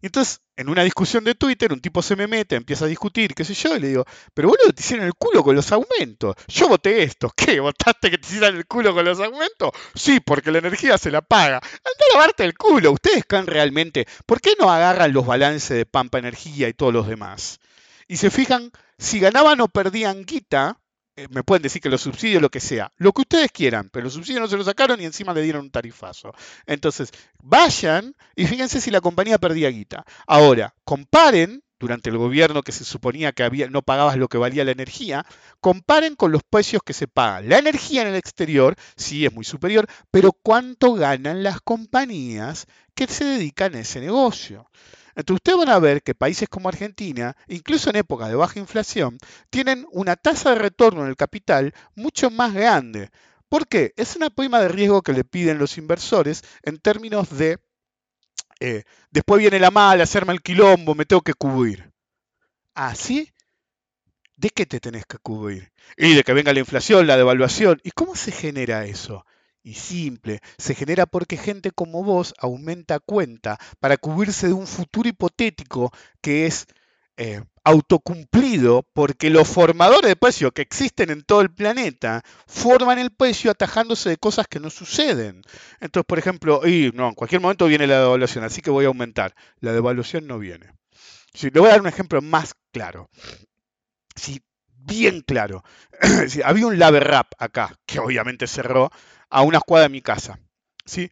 Y entonces, en una discusión de Twitter, un tipo se me mete, empieza a discutir, qué sé yo, y le digo, pero boludo, te hicieron el culo con los aumentos. Yo voté esto. ¿Qué? ¿Votaste que te hicieran el culo con los aumentos? Sí, porque la energía se la paga. Anda a lavarte el culo. Ustedes creen realmente. ¿Por qué no agarran los balances de Pampa Energía y todos los demás? Y se fijan, si ganaban o perdían guita, eh, me pueden decir que los subsidios, lo que sea, lo que ustedes quieran, pero los subsidios no se los sacaron y encima le dieron un tarifazo. Entonces, vayan y fíjense si la compañía perdía guita. Ahora, comparen, durante el gobierno que se suponía que había, no pagabas lo que valía la energía, comparen con los precios que se pagan. La energía en el exterior sí es muy superior, pero ¿cuánto ganan las compañías que se dedican a ese negocio? Entonces ustedes van a ver que países como Argentina, incluso en épocas de baja inflación, tienen una tasa de retorno en el capital mucho más grande. ¿Por qué? Es una prima de riesgo que le piden los inversores en términos de, eh, después viene la mala, hacerme el quilombo, me tengo que cubrir. ¿Ah, sí? ¿De qué te tenés que cubrir? Y de que venga la inflación, la devaluación. ¿Y cómo se genera eso? Y simple. Se genera porque gente como vos aumenta cuenta para cubrirse de un futuro hipotético que es eh, autocumplido porque los formadores de precio que existen en todo el planeta forman el precio atajándose de cosas que no suceden. Entonces, por ejemplo, y no, en cualquier momento viene la devaluación, así que voy a aumentar. La devaluación no viene. Si, le voy a dar un ejemplo más claro. Si, bien claro. había un Lave Rap acá, que obviamente cerró, a una cuadra de mi casa. ¿sí?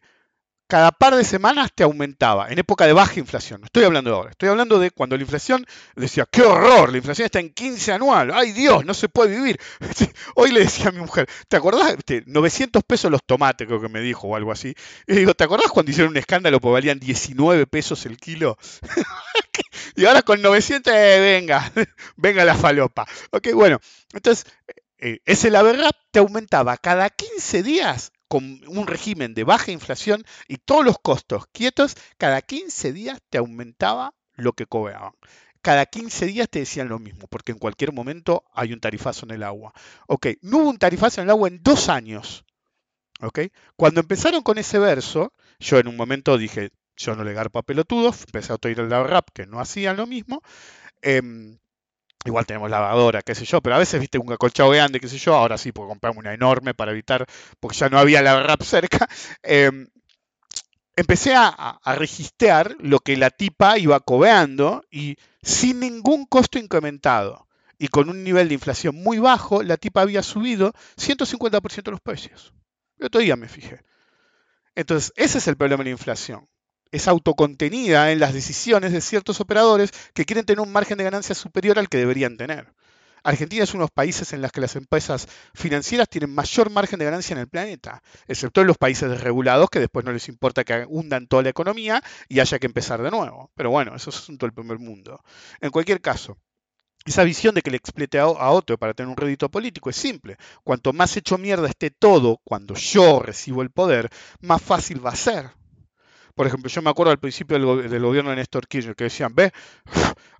Cada par de semanas te aumentaba, en época de baja inflación. No estoy hablando de ahora, estoy hablando de cuando la inflación decía, qué horror, la inflación está en 15 anual, ay Dios, no se puede vivir. Hoy le decía a mi mujer, ¿te acordás? 900 pesos los tomates, creo que me dijo, o algo así. Y digo, ¿te acordás cuando hicieron un escándalo porque valían 19 pesos el kilo? y ahora con 900, eh, venga, venga la falopa. Ok, bueno, entonces eh, ese la verdad te aumentaba cada 15 días con un régimen de baja inflación y todos los costos quietos, cada 15 días te aumentaba lo que cobraban. Cada 15 días te decían lo mismo, porque en cualquier momento hay un tarifazo en el agua. Ok, no hubo un tarifazo en el agua en dos años. Ok, cuando empezaron con ese verso, yo en un momento dije, yo no le garpo a pelotudos, empecé a oír el rap que no hacían lo mismo. Em, Igual tenemos lavadora, qué sé yo, pero a veces, viste, un acolchado grande, qué sé yo, ahora sí puedo comprarme una enorme para evitar, porque ya no había la rap cerca. Em, empecé a, registrar lo que la tipa iba cobeando y sin ningún costo incrementado y con un nivel de inflación muy bajo, la tipa había subido 150% los precios. El otro día me fijé. Entonces, ese es el problema de la inflación es autocontenida en las decisiones de ciertos operadores que quieren tener un margen de ganancia superior al que deberían tener. Argentina es uno de los países en los que las empresas financieras tienen mayor margen de ganancia en el planeta, excepto en los países desregulados que después no les importa que hundan toda la economía y haya que empezar de nuevo. Pero bueno, eso es asunto del primer mundo. En cualquier caso, esa visión de que le explete a, otro para tener un rédito político es simple. Cuanto más hecho mierda esté todo cuando yo recibo el poder, más fácil va a ser. Por ejemplo, yo me acuerdo al principio del, gobierno de Néstor Kirchner que decían, ve,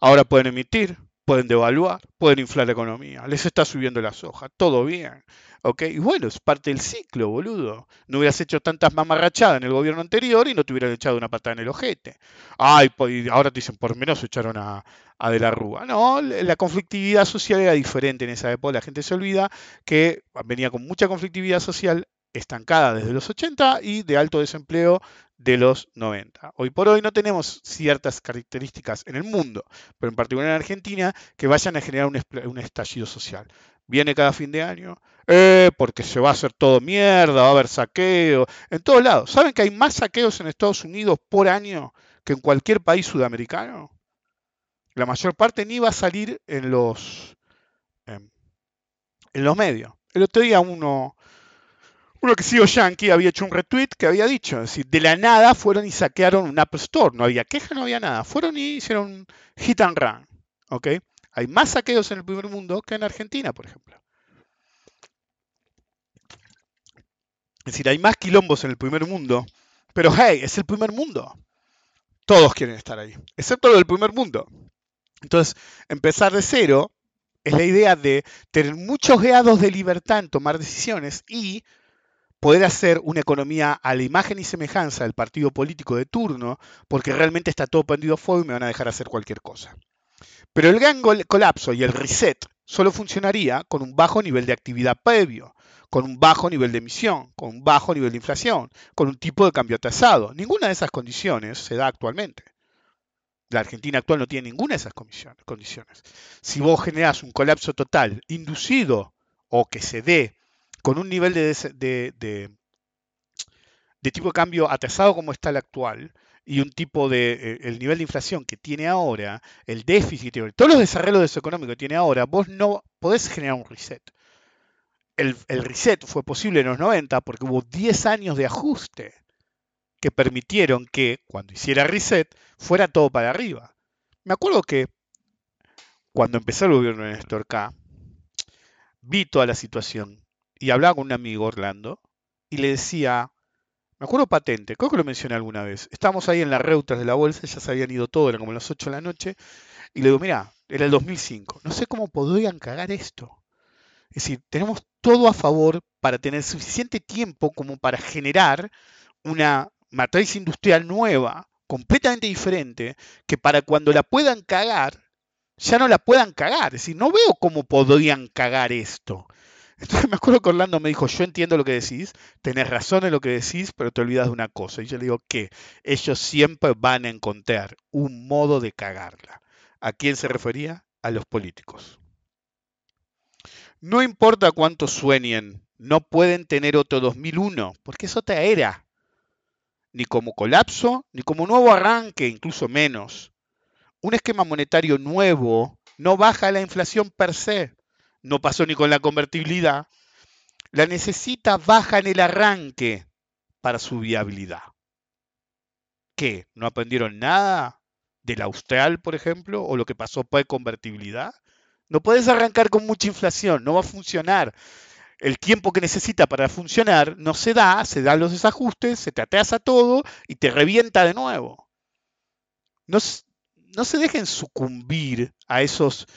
ahora pueden emitir, pueden devaluar, pueden inflar la economía, les está subiendo la soja, todo bien. ¿Ok? Y bueno, es parte del ciclo, boludo. No hubieras hecho tantas mamarrachadas en el gobierno anterior y no te hubieran echado una patada en el ojete. Ay, pues, ahora te dicen, por menos echaron a, a De la Rúa. No, la conflictividad social era diferente en esa época. La gente se olvida que venía con mucha conflictividad social estancada desde los 80 y de alto desempleo de los 90. Hoy por hoy no tenemos ciertas características en el mundo, pero en particular en Argentina, que vayan a generar un, estallido social. Viene cada fin de año, eh, porque se va a hacer todo mierda, va a haber saqueo, en todos lados. ¿Saben que hay más saqueos en Estados Unidos por año que en cualquier país sudamericano? La mayor parte ni va a salir en los, en los medios. El otro día uno, uno que sigo Yankee había hecho un retweet que había dicho, es decir, de la nada fueron y saquearon un Apple Store, no había queja, no había nada, fueron y hicieron hit and run, ¿ok? Hay más saqueos en el primer mundo que en Argentina, por ejemplo. Es decir, hay más quilombos en el primer mundo, pero hey, es el primer mundo. Todos quieren estar ahí, excepto lo del primer mundo. Entonces, empezar de cero es la idea de tener muchos grados de libertad en tomar decisiones y poder hacer una economía a la imagen y semejanza del partido político de turno, porque realmente está todo prendido fuego y me van a dejar hacer cualquier cosa. Pero el gran colapso y el reset solo funcionaría con un bajo nivel de actividad previo, con un bajo nivel de emisión, con un bajo nivel de inflación, con un tipo de cambio atrasado. Ninguna de esas condiciones se da actualmente. La Argentina actual no tiene ninguna de esas condiciones. Si vos generás un colapso total inducido o que se dé con un nivel de, de, tipo de cambio atrasado como está el actual, y un tipo de, eh, el nivel de inflación que tiene ahora, el déficit, todos los desarrollos económicos que tiene ahora, vos no podés generar un reset. El, el, reset fue posible en los 90 porque hubo 10 años de ajuste que permitieron que cuando hiciera reset fuera todo para arriba. Me acuerdo que cuando empezó el gobierno de Néstor K, vi toda la situación y hablaba con un amigo, Orlando, y le decía, me acuerdo patente, creo que lo mencioné alguna vez. Estábamos ahí en las reutas de la bolsa, ya se habían ido todos, eran como las 8 de la noche. Y le digo, mira, era el 2005. No sé cómo podrían cagar esto. Es decir, tenemos todo a favor para tener suficiente tiempo como para generar una matriz industrial nueva, completamente diferente, que para cuando la puedan cagar, ya no la puedan cagar. Es decir, no veo cómo podrían cagar esto. Entonces me acuerdo que Orlando me dijo, yo entiendo lo que decís, tenés razón en lo que decís, pero te olvidas de una cosa. Y yo le digo que ellos siempre van a encontrar un modo de cagarla. ¿A quién se refería? A los políticos. No importa cuánto sueñen, no pueden tener otro 2001, porque es otra era. Ni como colapso, ni como nuevo arranque, incluso menos. Un esquema monetario nuevo no baja la inflación per se no pasó ni con la convertibilidad, la necesita baja en el arranque para su viabilidad. ¿Qué? ¿No aprendieron nada del austral, por ejemplo, o lo que pasó por convertibilidad? No puedes arrancar con mucha inflación, no va a funcionar. El tiempo que necesita para funcionar no se da, se dan los desajustes, se te atrasa todo y te revienta de nuevo. No, no se dejen sucumbir a esos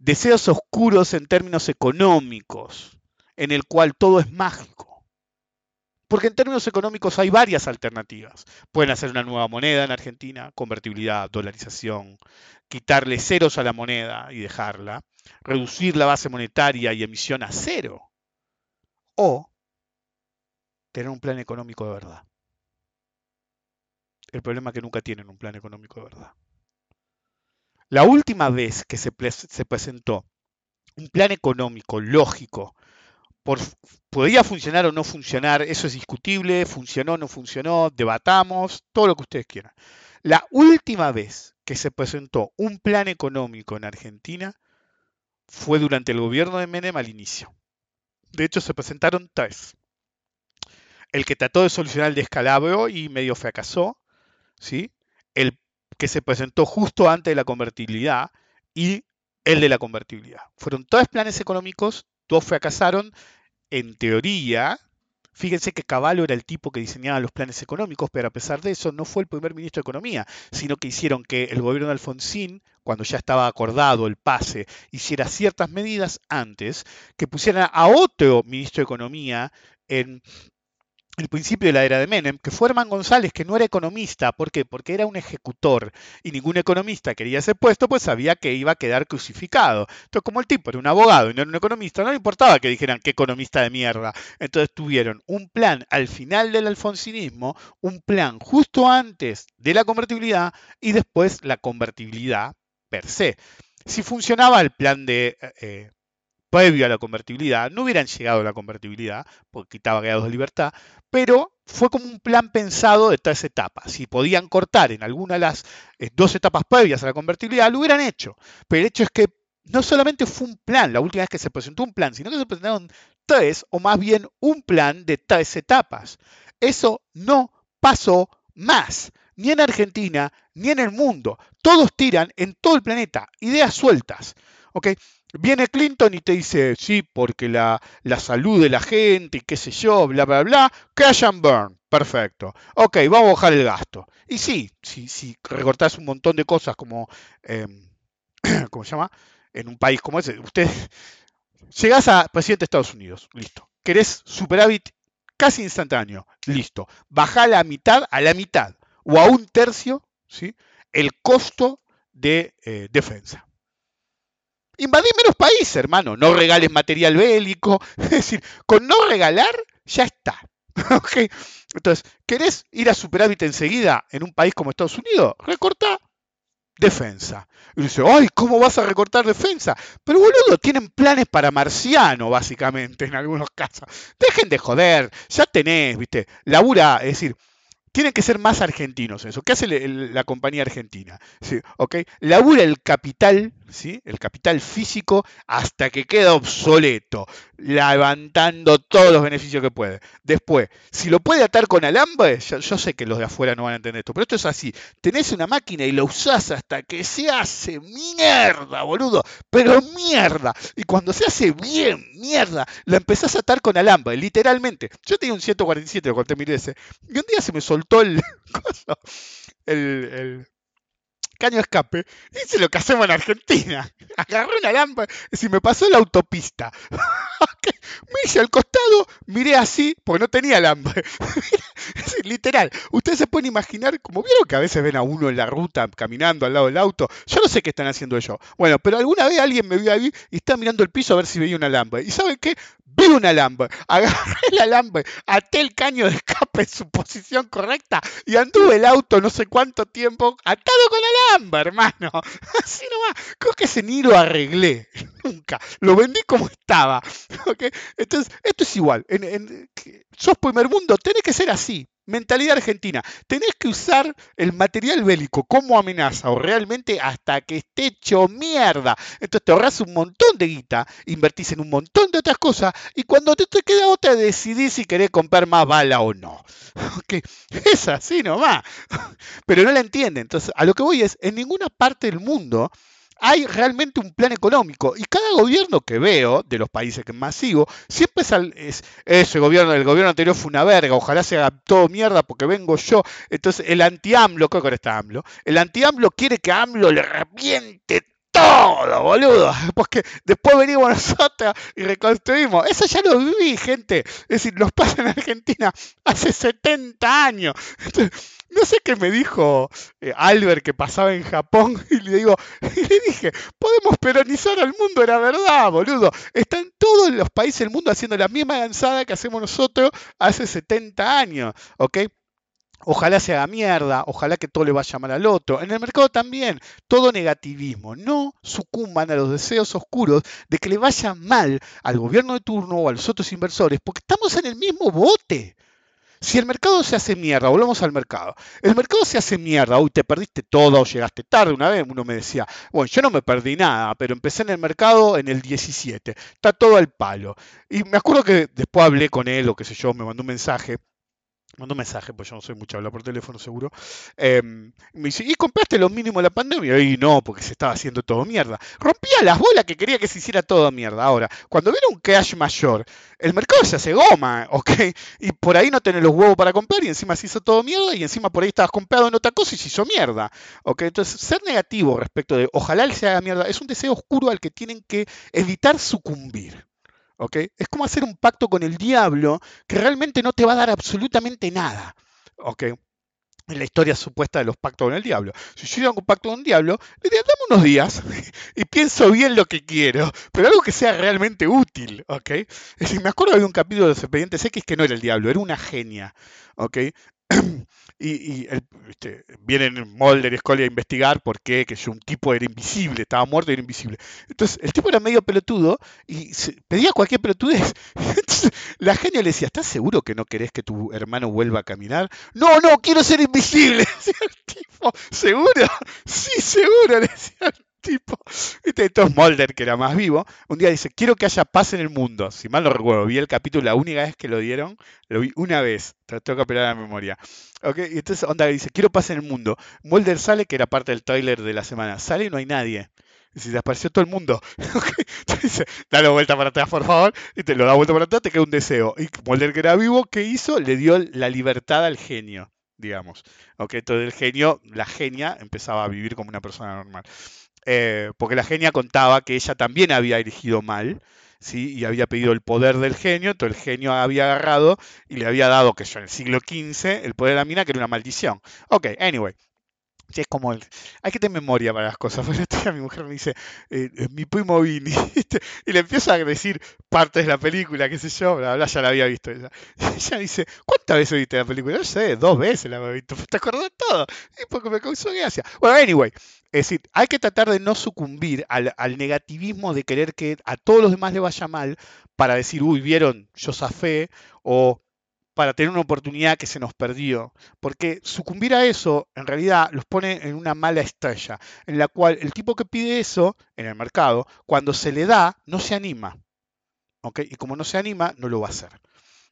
deseos oscuros en términos económicos, en el cual todo es mágico. Porque en términos económicos hay varias alternativas. Pueden hacer una nueva moneda en Argentina, convertibilidad, dolarización, quitarle ceros a la moneda y dejarla, reducir la base monetaria y emisión a cero. O tener un plan económico de verdad. El problema es que nunca tienen un plan económico de verdad. La última vez que se, presentó un plan económico lógico, podía funcionar o no funcionar, eso es discutible, funcionó o no funcionó, debatamos, todo lo que ustedes quieran. La última vez que se presentó un plan económico en Argentina fue durante el gobierno de Menem al inicio. De hecho, se presentaron tres. El que trató de solucionar el descalabro y medio fracasó, ¿sí? El que se presentó justo antes de la convertibilidad y el de la convertibilidad. Fueron tres planes económicos, dos fracasaron. En teoría, fíjense que Caballo era el tipo que diseñaba los planes económicos, pero a pesar de eso no fue el primer ministro de Economía, sino que hicieron que el gobierno de Alfonsín, cuando ya estaba acordado el pase, hiciera ciertas medidas antes, que pusieran a otro ministro de Economía en el principio de la era de Menem, que fue Herman González, que no era economista. ¿Por qué? Porque era un ejecutor y ningún economista quería ese puesto, pues sabía que iba a quedar crucificado. Entonces, como el tipo era un abogado y no era un economista, no le importaba que dijeran qué economista de mierda. Entonces tuvieron un plan al final del alfonsinismo, un plan justo antes de la convertibilidad y después la convertibilidad per se. Si funcionaba el plan de... Eh, previo a la convertibilidad, no hubieran llegado a la convertibilidad, porque quitaba grados de libertad, pero fue como un plan pensado de tres etapas. Si podían cortar en alguna de las eh, dos etapas previas a la convertibilidad, lo hubieran hecho. Pero el hecho es que no solamente fue un plan, la última vez que se presentó un plan, sino que se presentaron tres, o más bien un plan de tres etapas. Eso no pasó más, ni en Argentina, ni en el mundo. Todos tiran en todo el planeta ideas sueltas. ¿ok? Viene Clinton y te dice, sí, porque la, salud de la gente y qué sé yo, bla, bla, bla, cash and burn, perfecto. Ok, vamos a bajar el gasto. Y sí, si, si recortás un montón de cosas como, em, ¿cómo se llama? En un país como ese, usted llegás a presidente de Estados Unidos, listo. Querés superávit casi instantáneo. Listo. Baja la mitad, a la mitad o a un tercio, ¿sí? el costo de eh, defensa. Invadí menos países, hermano. No regales material bélico. Es decir, con no regalar, ya está. Entonces, ¿querés ir a superávit enseguida en un país como Estados Unidos? Recorta defensa. Y dice, ay, ¿cómo vas a recortar defensa? Pero boludo, tienen planes para marciano, básicamente, en algunos casos. Dejen de joder, ya tenés, viste, labura, es decir, tienen que ser más argentinos eso. ¿Qué hace la compañía argentina? ¿Sí? ¿Okay? Labura el capital, ¿sí? el capital físico, hasta que queda obsoleto, levantando todos los beneficios que puede. Después, si lo puede atar con alambre, yo, sé que los de afuera no van a entender esto, pero esto es así. Tenés una máquina y la usás hasta que se hace mierda, boludo, pero mierda. Y cuando se hace bien mierda, la empezás a atar con alambre, literalmente. Yo tenía un 147, lo conté mil ese, y un día se me soltó soltó el, el, caño escape, hice lo que hacemos en Argentina. Agarré una lámpara, si me pasó la autopista. me hice al costado, miré así, porque no tenía lámpara. Literal, ustedes se pueden imaginar, como vieron que a veces ven a uno en la ruta caminando al lado del auto, yo no sé qué están haciendo ellos. Bueno, pero alguna vez alguien me vio ahí y estaba mirando el piso a ver si veía una lámpara. ¿Y saben qué? Vi un alambre, agarré el alambre, até el caño de escape en su posición correcta y anduve el auto no sé cuánto tiempo atado con alambre, hermano. Así nomás. Creo que ese ni lo arreglé. Nunca. Lo vendí como estaba. Entonces, esto es igual. En, en, sos primer mundo, tenés que ser así. Mentalidad argentina. Tenés que usar el material bélico como amenaza o realmente hasta que esté hecho mierda. Entonces te ahorras un montón de guita, invertís en un montón de otras cosas y cuando te, te queda otra decidís si querés comprar más bala o no. Es así nomás. Pero no la entienden. Entonces, a lo que voy es, en ninguna parte del mundo hay realmente un plan económico. Y cada gobierno que veo, de los países que más sigo, siempre es, ese gobierno, el gobierno anterior fue una verga, ojalá se haga todo mierda porque vengo yo. Entonces el anti-AMLO, ¿qué con está AMLO? El anti-AMLO quiere que AMLO le reviente todo, boludo. Porque después venimos nosotros y reconstruimos. Eso ya lo viví, gente. Es decir, los pasa en Argentina hace 70 años. no sé qué me dijo eh, Albert que pasaba en Japón y le digo, y le dije, podemos peronizar al mundo, era verdad, boludo. Están todos los países del mundo haciendo la misma lanzada que hacemos nosotros hace 70 años, ¿ok? Ojalá se haga mierda, ojalá que todo le vaya mal al otro. En el mercado también, todo negativismo. No sucumban a los deseos oscuros de que le vaya mal al gobierno de turno o a los otros inversores, porque estamos en el mismo bote. Si el mercado se hace mierda, volvamos al mercado. El mercado se hace mierda, uy, te perdiste todo o llegaste tarde. Una vez uno me decía, bueno, yo no me perdí nada, pero empecé en el mercado en el 17. Está todo al palo. Y me acuerdo que después hablé con él o qué sé yo, me mandó un mensaje mandó un mensaje, pues yo no soy mucho hablar por teléfono seguro. Em, me dice, ¿y compraste lo mínimo de la pandemia? Y no, porque se estaba haciendo todo mierda. Rompía las bolas que quería que se hiciera todo mierda. Ahora, cuando viene un cash mayor, el mercado se hace goma, ¿ok? Y por ahí no tenés los huevos para comprar y encima se hizo todo mierda y encima por ahí estabas comprado en otra cosa y se hizo mierda, ¿ok? Entonces, ser negativo respecto de ojalá él se haga mierda es un deseo oscuro al que tienen que evitar sucumbir. Es como hacer un pacto con el diablo que realmente no te va a dar absolutamente nada, ¿ok? En la historia supuesta de los pactos con el diablo. Si yo hago un pacto con el diablo, le diría, dame unos días y pienso bien lo que quiero, pero algo que sea realmente útil, ¿ok? Es decir, me acuerdo de un capítulo de los expedientes X que no era el diablo, era una genia, ¿ok? y, este, vienen Mulder y Scully a investigar por qué, que un tipo era invisible, estaba muerto y era invisible. Entonces, el tipo era medio pelotudo y pedía cualquier pelotudez. Entonces, la genia le decía, ¿estás seguro que no querés que tu hermano vuelva a caminar? No, no, quiero ser invisible. Decía el tipo, ¿seguro? Sí, seguro, le decía tipo. Este, entonces Mulder, que era más vivo, un día dice, quiero que haya paz en el mundo. Si mal no recuerdo, vi el capítulo, la única vez que lo dieron, lo vi una vez. Tengo que apelar a la memoria. Okay, y entonces Onda dice, quiero paz en el mundo. Mulder sale, que era parte del trailer de la semana. Sale y no hay nadie. Y se desapareció todo el mundo. Entonces dice, dale vuelta para atrás, por favor. Y te lo da vuelta para atrás, te queda un deseo. Y Mulder, que era vivo, ¿qué hizo? Le dio la libertad al genio, digamos. Entonces el genio, la genia, empezaba a vivir como una persona normal. Eh, porque la genia contaba que ella también había elegido mal ¿sí? y había pedido el poder del genio, entonces el genio había agarrado y le había dado, que yo en el siglo XV, el poder de la mina, que era una maldición. Ok, anyway, es como el, hay que tener memoria para las cosas. Bueno, a mi mujer me dice, eh, eh, mi primo Vini, y le empiezo a decir partes de la película, qué sé yo, bla, bla, ya la había visto ella. Y ella dice, ¿cuántas veces viste la película? No sé, dos veces la había visto, ¿te acordás de todo? Y porque me causó gracia. Bueno, anyway, es decir, hay que tratar de no sucumbir al, negativismo de querer que a todos los demás le vaya mal para decir, uy, vieron, yo zafé, o para tener una oportunidad que se nos perdió. Porque sucumbir a eso, en realidad, los pone en una mala estrella, en la cual el tipo que pide eso en el mercado, cuando se le da, no se anima. ¿okay? Y como no se anima, no lo va a hacer.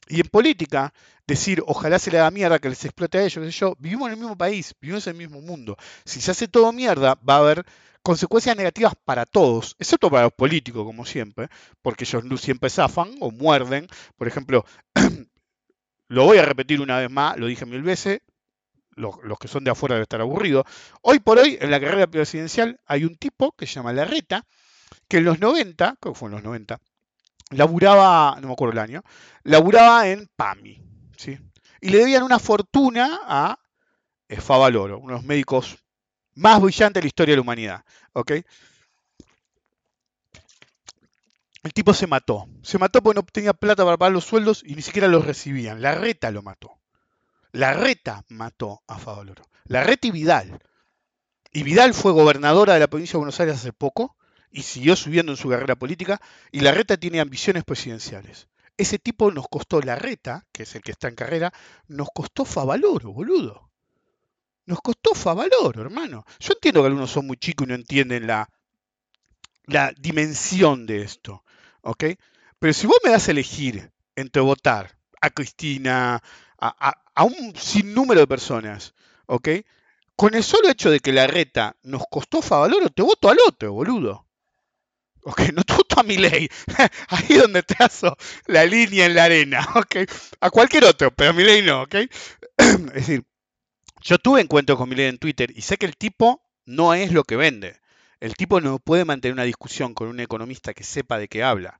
Y en política, decir, ojalá se le haga mierda, que les explote a ellos, yo, vivimos en el mismo país, vivimos en el mismo mundo. Si se hace todo mierda, va a haber consecuencias negativas para todos, excepto para los políticos, como siempre, porque ellos siempre zafan o muerden. Por ejemplo, Lo voy a repetir una vez más, lo dije mil veces, los, que son de afuera deben estar aburridos. Hoy por hoy, en la carrera presidencial, hay un tipo que se llama Larreta, que en los 90, ¿cómo fue en los 90? Laburaba, no me acuerdo el año, laburaba en PAMI, ¿sí? Y le debían una fortuna a Favaloro, uno de los médicos más brillantes de la historia de la humanidad, ¿ok? El tipo se mató. Se mató porque no tenía plata para pagar los sueldos y ni siquiera los recibían. La reta lo mató. La reta mató a Favaloro. La reta y Vidal. Y Vidal fue gobernadora de la provincia de Buenos Aires hace poco y siguió subiendo en su carrera política y la reta tiene ambiciones presidenciales. Ese tipo nos costó la reta, que es el que está en carrera, nos costó Favaloro, boludo. Nos costó Favaloro, hermano. Yo entiendo que algunos son muy chicos y no entienden la, la dimensión de esto. ¿ok? Pero si vos me das a elegir entre votar a Cristina, a, un sinnúmero de personas, ¿ok? Con el solo hecho de que la reta nos costó Favaloro, te voto al otro, boludo. ¿Ok? No voto a mi ley. Ahí donde trazo la línea en la arena, ¿ok? A cualquier otro, pero a mi ley no, ¿ok? es decir, yo tuve encuentros con mi ley en Twitter y sé que el tipo no es lo que vende. El tipo no puede mantener una discusión con un economista que sepa de qué habla.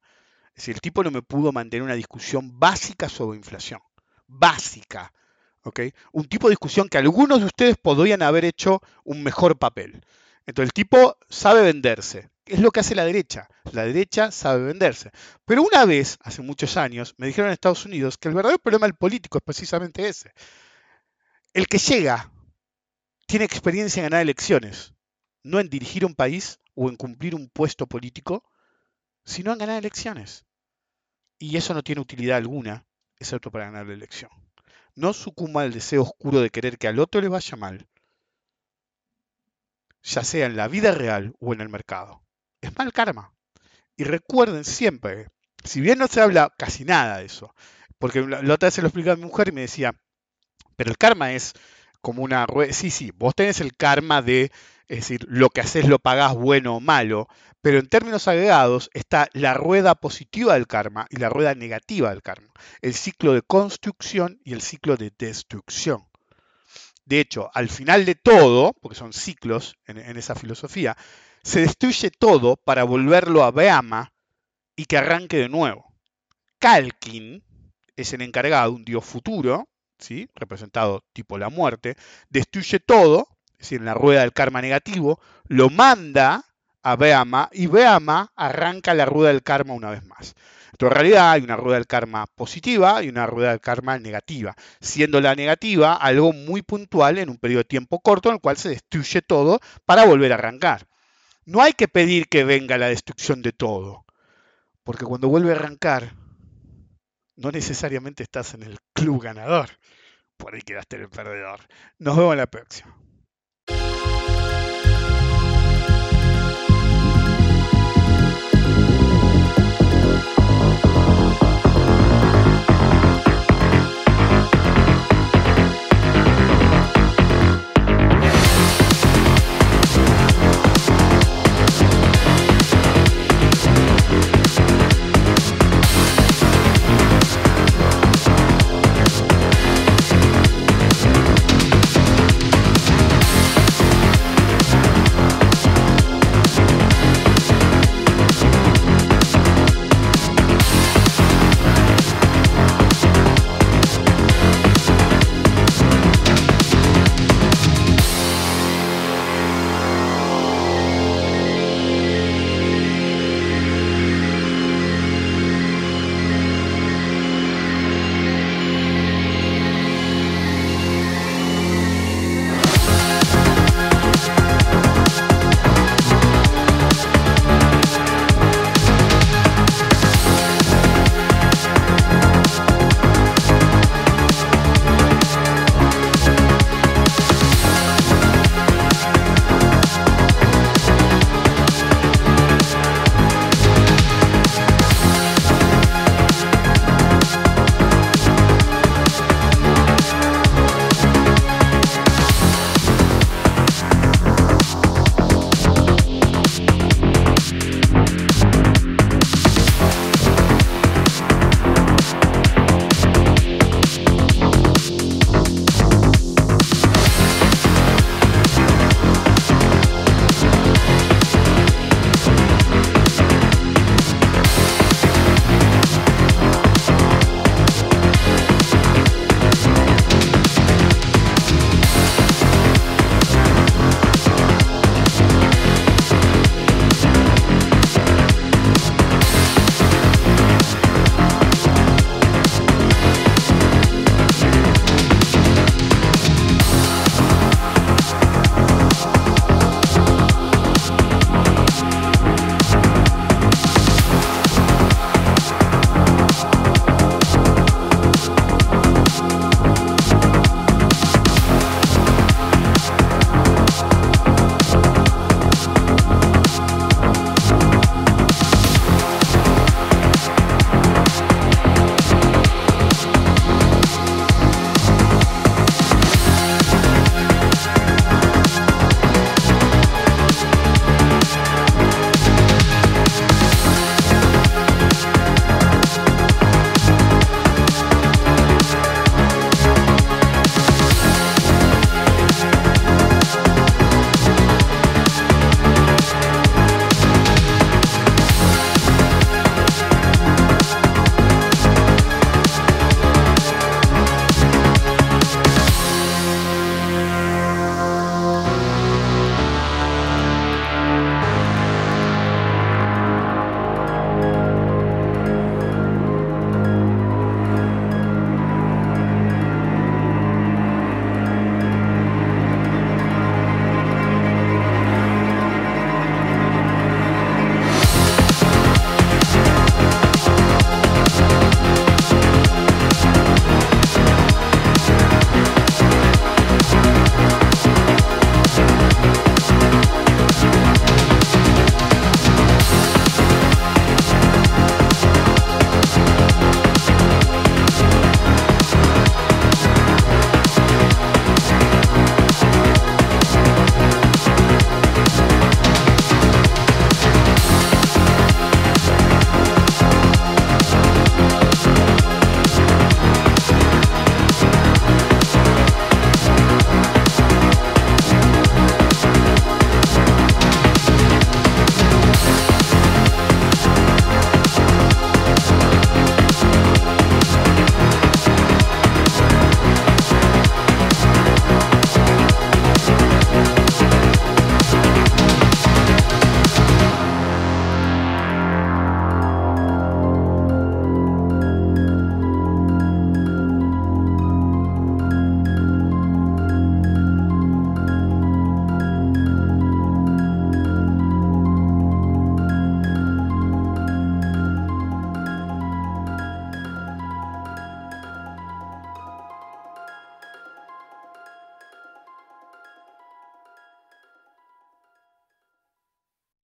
Es decir, el tipo no me pudo mantener una discusión básica sobre inflación. Básica. Un tipo de discusión que algunos de ustedes podrían haber hecho un mejor papel. Entonces el tipo sabe venderse. Es lo que hace la derecha. La derecha sabe venderse. Pero una vez, hace muchos años, me dijeron en Estados Unidos que el verdadero problema del político es precisamente ese. El que llega tiene experiencia en ganar elecciones no en dirigir un país o en cumplir un puesto político, sino en ganar elecciones. Y eso no tiene utilidad alguna, excepto para ganar la elección. No sucumba al deseo oscuro de querer que al otro le vaya mal, ya sea en la vida real o en el mercado. Es mal karma. Y recuerden siempre, si bien no se habla casi nada de eso, porque la, otra vez se lo explicaba a mi mujer y me decía, pero el karma es como una rueda. Sí, sí, vos tenés el karma de es decir, lo que haces lo pagás bueno o malo, pero en términos agregados está la rueda positiva del karma y la rueda negativa del karma, el ciclo de construcción y el ciclo de destrucción. De hecho, al final de todo, porque son ciclos en, esa filosofía, se destruye todo para volverlo a Beama y que arranque de nuevo. Kalkin es el encargado, un dios futuro, ¿sí? representado tipo la muerte, destruye todo es decir, en la rueda del karma negativo, lo manda a Beama y Beama arranca la rueda del karma una vez más. Entonces, en realidad hay una rueda del karma positiva y una rueda del karma negativa, siendo la negativa algo muy puntual en un periodo de tiempo corto en el cual se destruye todo para volver a arrancar. No hay que pedir que venga la destrucción de todo, porque cuando vuelve a arrancar, no necesariamente estás en el club ganador, por ahí quedaste en el perdedor. Nos vemos en la próxima.